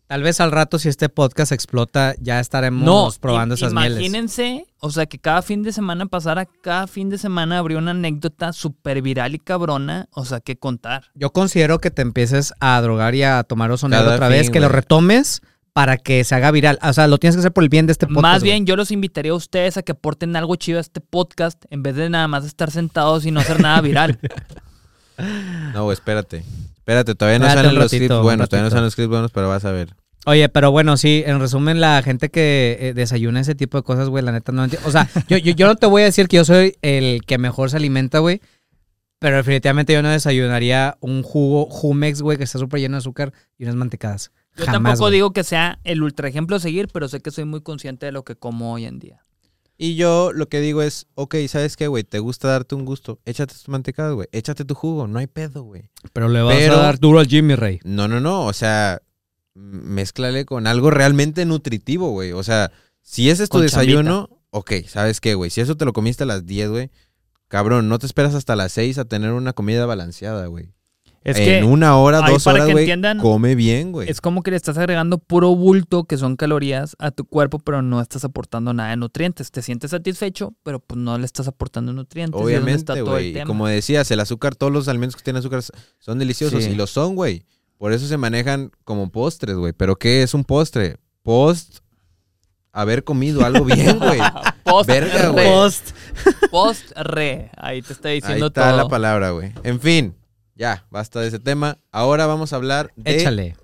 Tal vez al rato, si este podcast explota, ya estaremos No, probando esas mieles. imagínense, o sea, que cada fin de semana pasara, cada fin de semana habría una anécdota súper viral y cabrona, o sea, que contar. Yo considero que te empieces a drogar y a tomar oso negro otra fin, vez, que lo retomes para que se haga viral. O sea, lo tienes que hacer por el bien de este podcast. Más güey. bien, yo los invitaría a ustedes a que aporten algo chido a este podcast en vez de nada más estar sentados y no hacer nada viral. No, güey, espérate. Espérate, todavía no Espérate salen los un buenos, todavía no salen los scripts buenos, pero vas a ver. Oye, pero bueno, sí, en resumen, la gente que eh, desayuna ese tipo de cosas, güey, la neta no entiendo. O sea, yo, yo, yo no te voy a decir que yo soy el que mejor se alimenta, güey. Pero definitivamente yo no desayunaría un jugo Jumex, güey, que está súper lleno de azúcar y unas mantecadas. Yo Jamás, tampoco güey. digo que sea el ultra ejemplo a seguir, pero sé que soy muy consciente de lo que como hoy en día. Y yo lo que digo es, ok, ¿sabes qué, güey? ¿Te gusta darte un gusto? Échate tus mantecadas, güey. Échate tu jugo, no hay pedo, güey. Pero le vas Pero- a dar duro al Jimmy Rey. No, no, no, o sea, m- mézclale con algo realmente nutritivo, güey. O sea, si ese es tu Con desayuno, ok, ¿sabes qué, güey? Si eso te lo comiste a las 10, güey, cabrón, no te esperas hasta las 6 a tener una comida balanceada, güey. Es en que una hora, ahí dos para horas, que güey, entiendan, come bien, güey. es como que le estás agregando puro bulto, que son calorías, a tu cuerpo, pero no estás aportando nada de nutrientes. Te sientes satisfecho, pero pues no le estás aportando nutrientes. Obviamente, güey. Como decías, el azúcar, todos los alimentos que tienen azúcar son deliciosos. Sí. Y lo son, güey. Por eso se manejan como postres, güey. ¿Pero qué es un postre? Post haber comido algo bien, güey. Post Verga, re. Post. Post re. Ahí te está Ahí diciendo está todo. la palabra, güey. En fin, ya, basta de ese tema. Ahora vamos a hablar de... Échale.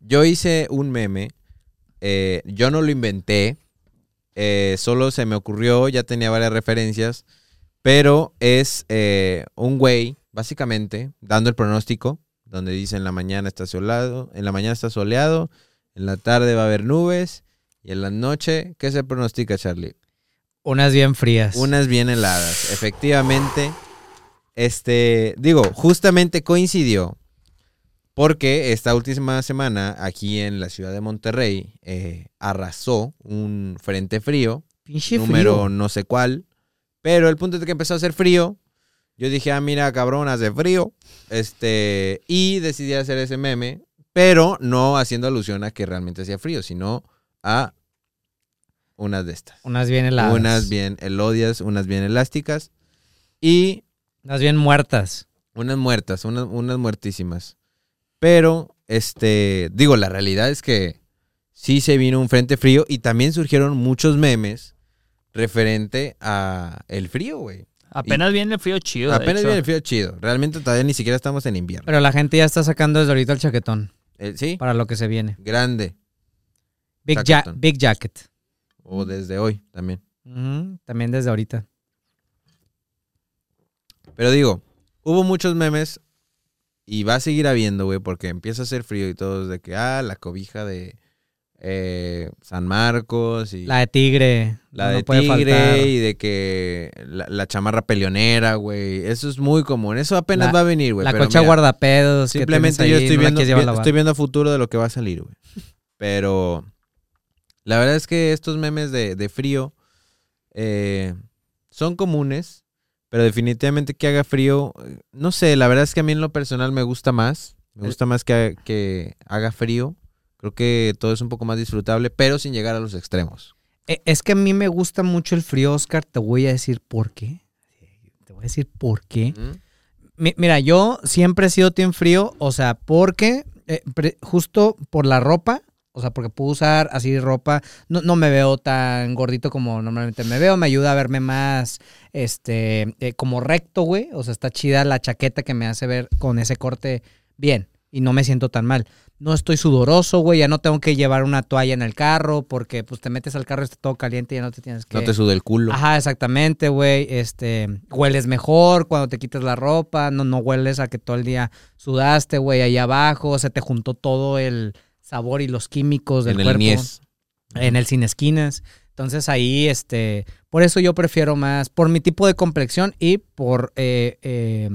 Yo hice un meme. eh, yo no lo inventé. eh, solo se me ocurrió, ya tenía varias referencias. Pero es eh, un güey, básicamente, dando el pronóstico. Donde dice en la mañana está soleado, en la mañana está soleado, en la tarde va a haber nubes y en la noche, ¿qué se pronostica, Charlie? Unas bien frías. Unas bien heladas. Efectivamente, este, digo, justamente coincidió porque esta última semana aquí en la ciudad de Monterrey eh, arrasó un frente frío, Pinche número frío. no sé cuál, pero el punto es de que empezó a hacer frío. Yo dije, ah, mira, cabrón, hace frío. Este, y decidí hacer ese meme, pero no haciendo alusión a que realmente hacía frío, sino a unas de estas. Unas bien heladas. Unas bien elodias, unas bien elásticas y Unas bien muertas. unas muertas, unas, unas muertísimas. Pero, este, digo, la realidad es que sí se vino un frente frío y también surgieron muchos memes referente a el frío, güey. Apenas viene el frío chido. Apenas hecho. viene el frío chido. Realmente todavía ni siquiera estamos en invierno. Pero la gente ya está sacando desde ahorita el chaquetón sí, para lo que se viene. grande. Big, ja- big Jacket. O desde hoy también. También desde ahorita. Pero digo, hubo muchos memes y va a seguir habiendo, güey, porque empieza a hacer frío y todo, de que, ah, la cobija de eh, San Marcos y La de tigre. la no de puede tigre faltar. y de que la, la chamarra peleonera, güey. Eso es muy común. Eso apenas La- va a venir, güey. La cocha mira, guardapedos. Simplemente yo estoy viendo, vi- estoy viendo a futuro de lo que va a salir, güey. Pero la verdad es que estos memes de, de frío eh, son comunes, pero definitivamente que haga frío, eh, no sé, la verdad es que a mí en lo personal me gusta más. Me El- gusta más que, que haga frío. Creo que todo es un poco más disfrutable, pero sin llegar a los extremos. Eh, Es que a mí me gusta mucho el frío, Oscar. Te voy a decir por qué. Te voy a decir por qué. ¿Mm? Mi- Mira, yo siempre he sido team frío, o sea, porque eh, pre- justo por la ropa, o sea, porque puedo usar así ropa, no, no me veo tan gordito como normalmente me veo, me ayuda a verme más, este, eh, como recto, güey, o sea, está chida la chaqueta que me hace ver con ese corte bien y no me siento tan mal. No estoy sudoroso, güey, ya no tengo que llevar una toalla en el carro porque pues te metes al carro y está todo caliente y ya no te tienes que... No te sude el culo. Ajá, exactamente, güey. Este, hueles mejor cuando te quitas la ropa, no, no hueles a que todo el día sudaste, güey, ahí abajo, se te juntó todo el sabor y los químicos del en el cuerpo Nies. en el sin esquinas. Entonces ahí, este, por eso yo prefiero más, por mi tipo de complexión y por, eh, eh,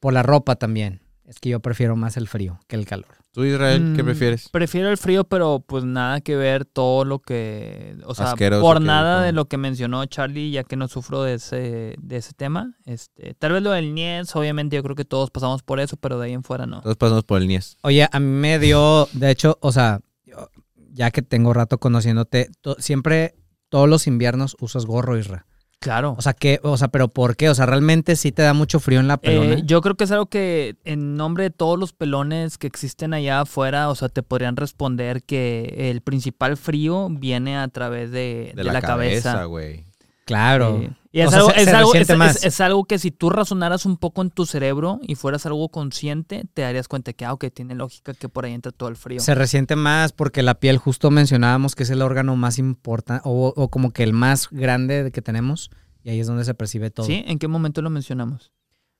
por la ropa también. Es que yo prefiero más el frío que el calor. ¿Tú, Israel, qué Mm, prefieres? Prefiero el frío, pero pues nada que ver todo lo que, o sea, Asqueroso por que- nada de lo que mencionó Charlie, ya que no sufro de ese, de ese tema. Este, tal vez lo del Nies, obviamente yo creo que todos pasamos por eso, pero de ahí en fuera no. Todos pasamos por el Nies. Oye, a mí me dio, de hecho, o sea, yo- ya que tengo rato conociéndote, to- siempre todos los inviernos usas gorro, Isra. Claro. O sea, que, o sea, pero ¿por qué? O sea, realmente sí te da mucho frío en la pelona. Eh, yo creo que es algo que en nombre de todos los pelones que existen allá afuera, o sea, te podrían responder que el principal frío viene a través de, De, de la, cabeza, cabeza. güey. claro. Eh, y es, O sea, algo, se- es se algo- resiente es- más. es- es algo que si tú razonaras un poco en tu cerebro y fueras algo consciente, te darías cuenta que, ah, ok, tiene lógica que por ahí entra todo el frío. Se resiente más porque la piel, justo mencionábamos que es el órgano más importante o, o como que el más grande que tenemos y ahí es donde se percibe todo. ¿Sí? ¿En qué momento lo mencionamos?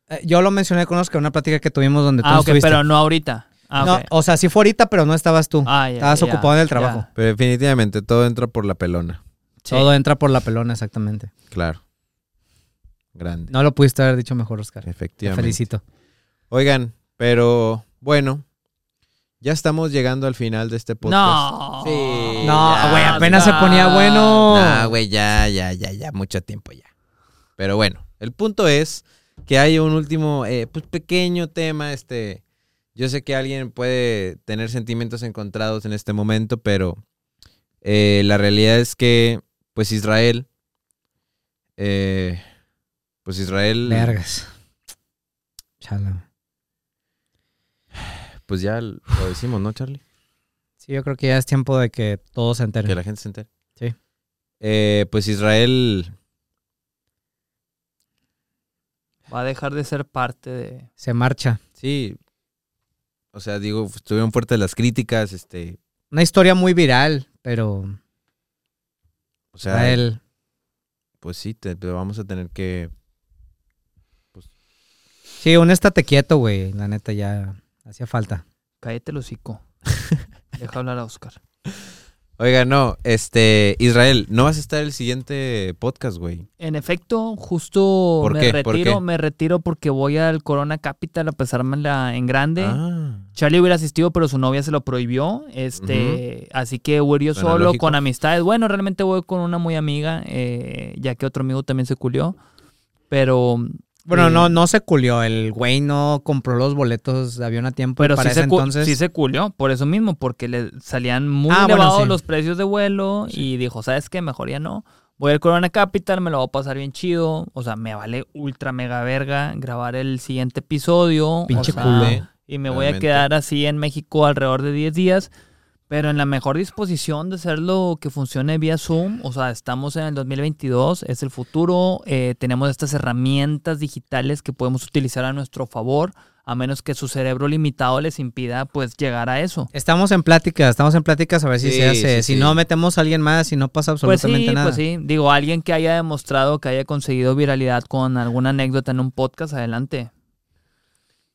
Eh, yo lo mencioné con Oscar en una plática que tuvimos donde tú Ah, ok, estuviste. pero no ahorita. Ah, No, o sea, sí fue ahorita, pero no estabas tú. Ah, ya, Estabas ya, ocupado en el ya. trabajo. Pero definitivamente todo entra por la pelona. Sí. Todo entra por la pelona, exactamente. Claro. Grande. No lo pudiste haber dicho mejor, Oscar. Te Efectivamente. felicito. Oigan, pero bueno, ya estamos llegando al final de este podcast. No. Sí, No, güey, apenas se ponía bueno. No, güey, ya, ya, ya, ya, mucho tiempo ya. Pero bueno, el punto es que hay un último, eh, pues pequeño tema, este, yo sé que alguien puede tener sentimientos encontrados en este momento, pero eh, la realidad es que, pues Israel, eh, pues Israel, Vergas. Chala. pues ya lo decimos, ¿no, Charlie? Sí, yo creo que ya es tiempo de que todos se enteren. Que la gente se entere. Sí. Eh, pues Israel, Va a dejar de ser parte de... Se marcha. sí, o sea, digo, estuvieron fuertes las críticas, este, Una historia muy viral, pero o sea, Israel. pues sí, te, te vamos a tener que, Sí, un estate quieto, güey. La neta ya hacía falta. Cállate el hocico. Deja hablar a Oscar. oiga, no, este, Israel, no vas a estar el siguiente podcast, güey. En efecto, justo ¿Por me retiro, me retiro porque voy al Corona Capital a pasármela en grande. Ah, Charlie hubiera asistido, pero su novia se lo prohibió. Este, así que voy yo solo lógico. con amistades. Bueno, realmente voy con una muy amiga, eh, ya que otro amigo también se culió. Pero. Bueno, no, no se culió. El güey no compró los boletos de avión a tiempo. Pero para sí se, entonces. sí se culió, por eso mismo, porque le salían muy Ah, bueno, elevados sí. los precios de vuelo y dijo, ¿sabes qué? Mejor ya no. Voy al Corona Capital, me lo voy a pasar bien chido. O sea, me vale ultra mega verga grabar el siguiente episodio. Pinche o sea. Y me voy a quedar así en México alrededor de 10 días. Pero en la mejor disposición de hacerlo que funcione vía Zoom, o sea, estamos en el 2022, es el futuro, eh, tenemos estas herramientas digitales que podemos utilizar a nuestro favor, a menos que su cerebro limitado les impida pues llegar a eso. Estamos en pláticas, estamos en pláticas a ver si Sí, se hace. sí, si sí. no, metemos a alguien más y no pasa Pues absolutamente sí, nada. pues sí, digo, alguien que haya demostrado que haya conseguido viralidad con alguna anécdota en un podcast, adelante.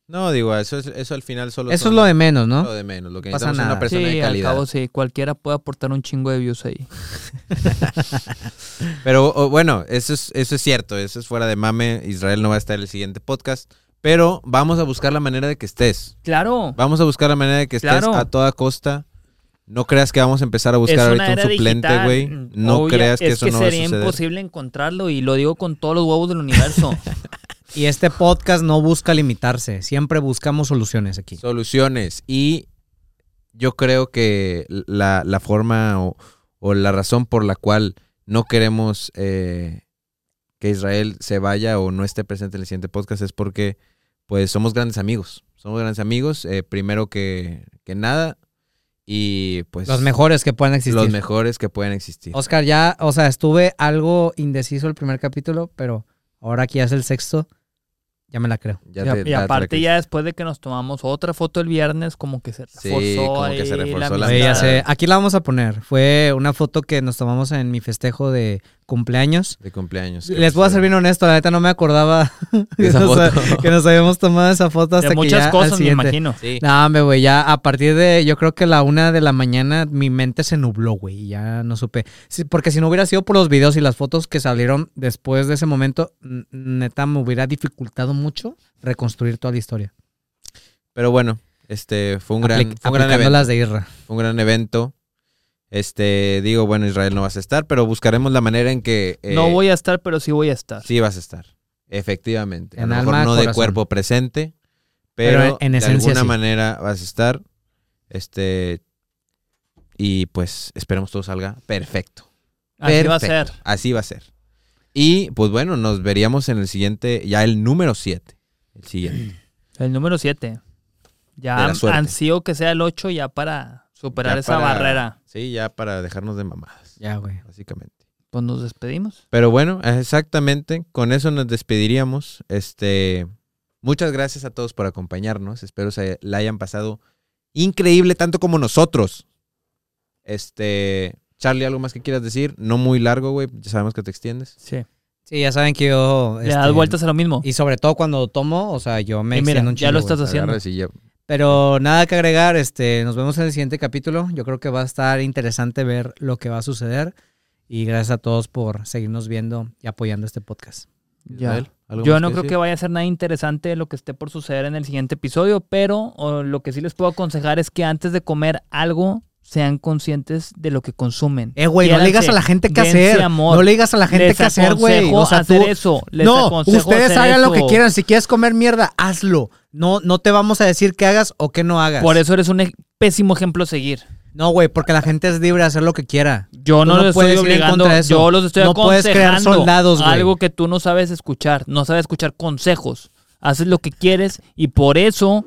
No, digo, eso, es, eso al final solo Eso son es lo de menos, ¿no? lo de menos. Lo que Pasa necesitamos es una nada. persona sí, de al calidad. cabo sí, cualquiera puede aportar un chingo de views ahí. Pero o, bueno, eso es, eso es cierto, eso es fuera de mame. Israel no va a estar en el siguiente podcast. Pero vamos a buscar la manera de que estés. Claro. Vamos a buscar la manera de que estés Claro. a toda costa. No creas que vamos a empezar a buscar ahorita un suplente, güey. No Obvia- creas que es eso que no va a sería suceder. imposible encontrarlo y lo digo con todos los huevos del universo. Y este podcast no busca limitarse. Siempre buscamos soluciones aquí. Soluciones. Y yo creo que la, la forma o, o la razón por la cual no queremos eh, que Israel se vaya o no esté presente en el siguiente podcast es porque pues somos grandes amigos. Somos grandes amigos, eh, primero que, que nada. Y pues Los mejores que puedan existir. los mejores que pueden existir. Oscar, ya, o sea, estuve algo indeciso el primer capítulo, pero ahora ya es el sexto, ya me la creo. Ya y, te- te aparte ya después de que nos tomamos otra foto el viernes, como que se Sí, reforzó como que se reforzó la la sé. Aquí la vamos a poner. Fue una foto que nos tomamos en mi festejo de cumpleaños. de cumpleaños. Les voy a ser bien honesto, la neta no me acordaba que, Esa nos, foto. que nos habíamos tomado esa foto hasta De que muchas ya al cosas, me imagino. Sí. No, hombre, güey, ya a partir de, yo creo que la una de la mañana mi mente se nubló, güey, y ya no supe. Sí, porque si no hubiera sido por los videos y las fotos que salieron después de ese momento, neta me hubiera dificultado mucho reconstruir toda la historia. Pero bueno, este fue un gran, fue un gran evento. las de Irra. Fue un gran evento. Este, digo, bueno, Israel no vas a estar, pero buscaremos la manera en que. eh, no voy a estar, pero sí voy a estar. Sí vas a estar. Efectivamente. A En lo mejor alma, no de cuerpo presente, pero, Pero en- de alguna sí. manera vas a estar. Este. Y pues esperemos todo salga perfecto. Así va a ser. Así va a ser. Y pues bueno, nos veríamos en el siguiente, ya el número 7. El siguiente. El número 7. Ya ansío que sea el 8 ya para superar Ya esa para- barrera. Sí, ya para dejarnos de mamadas. Ya, güey. Básicamente. Pues nos despedimos. Pero bueno, exactamente, con eso nos despediríamos. Este, muchas gracias a todos por acompañarnos. Espero se la hayan pasado increíble tanto como nosotros. Este, Charlie, algo más que quieras decir? No muy largo, güey. Ya sabemos que te extiendes. Sí. Sí, ya saben que yo... Le das este, vueltas a lo mismo. Y sobre todo cuando tomo, o sea, yo me Y mira, ya lo estás haciendo. Agarras y ya- Pero nada que agregar, este, nos vemos en el siguiente capítulo. Yo creo que va a estar interesante ver lo que va a suceder. Y gracias a todos por seguirnos viendo y apoyando este podcast. Ya. Israel, ¿algo Yo no creo decir? que vaya a ser nada interesante lo que esté por suceder en el siguiente episodio, pero o, lo que sí les puedo aconsejar es que antes de comer algo sean conscientes de lo que consumen. Eh, güey, no le digas a la gente qué hacer. amor. No le digas a la gente Les qué hacer, güey. aconsejo O sea, tú. hacer eso. Les no, ustedes hagan lo que quieran. Si quieres comer mierda, hazlo. No, no te vamos a decir qué hagas o qué no hagas. Por eso eres un pésimo ejemplo a seguir. No, güey, porque la gente es libre de hacer lo que quiera. Yo no, no los puedes estoy obligando, eso. yo los estoy No puedes crear aconsejando soldados, güey. algo que tú no sabes escuchar, no sabes escuchar consejos. Haces lo que quieres y por eso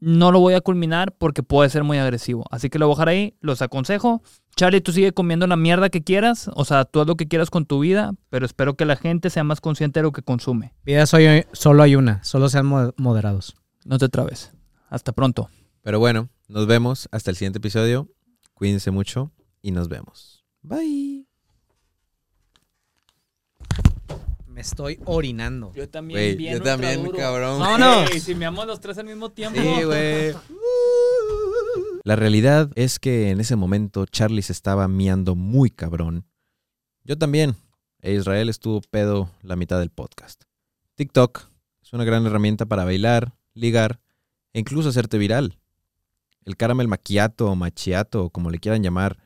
no lo voy a culminar porque puede ser muy agresivo. Así que lo voy a dejar ahí, los aconsejo. Charlie, tú sigue comiendo la mierda que quieras, o sea, tú haz lo que quieras con tu vida, pero espero que la gente sea más consciente de lo que consume. Vida soy- solo hay una. Solo sean mo- moderados. No te trabes. Hasta pronto. Pero bueno, nos vemos hasta el siguiente episodio. Cuídense mucho y nos vemos. Bye. Me estoy orinando. Yo también, bien yo también, cabrón. Vámonos. Ey, si me amo los tres al mismo tiempo. Sí, güey. La realidad es que en ese momento Charlie se estaba miando muy cabrón. Yo también. E Israel estuvo pedo la mitad del podcast. TikTok es una gran herramienta para bailar, ligar e incluso hacerte viral. El caramel macchiato o machiato o como le quieran llamar,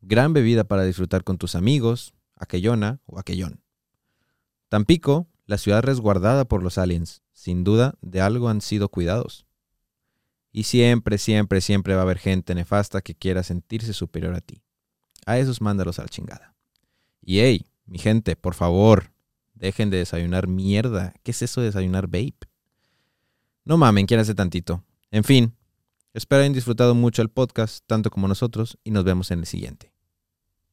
gran bebida para disfrutar con tus amigos, aquellona o aquellón. Tampico, la ciudad resguardada por los aliens, sin duda de algo han sido cuidados. Y siempre, siempre, siempre va a haber gente nefasta que quiera sentirse superior a ti. A esos mándalos a la chingada. Y hey, mi gente, por favor, dejen de desayunar mierda. ¿Qué es eso de desayunar vape? No mamen, quiéranse tantito. En fin, Espero hayan disfrutado mucho el podcast, tanto como nosotros, y nos vemos en el siguiente.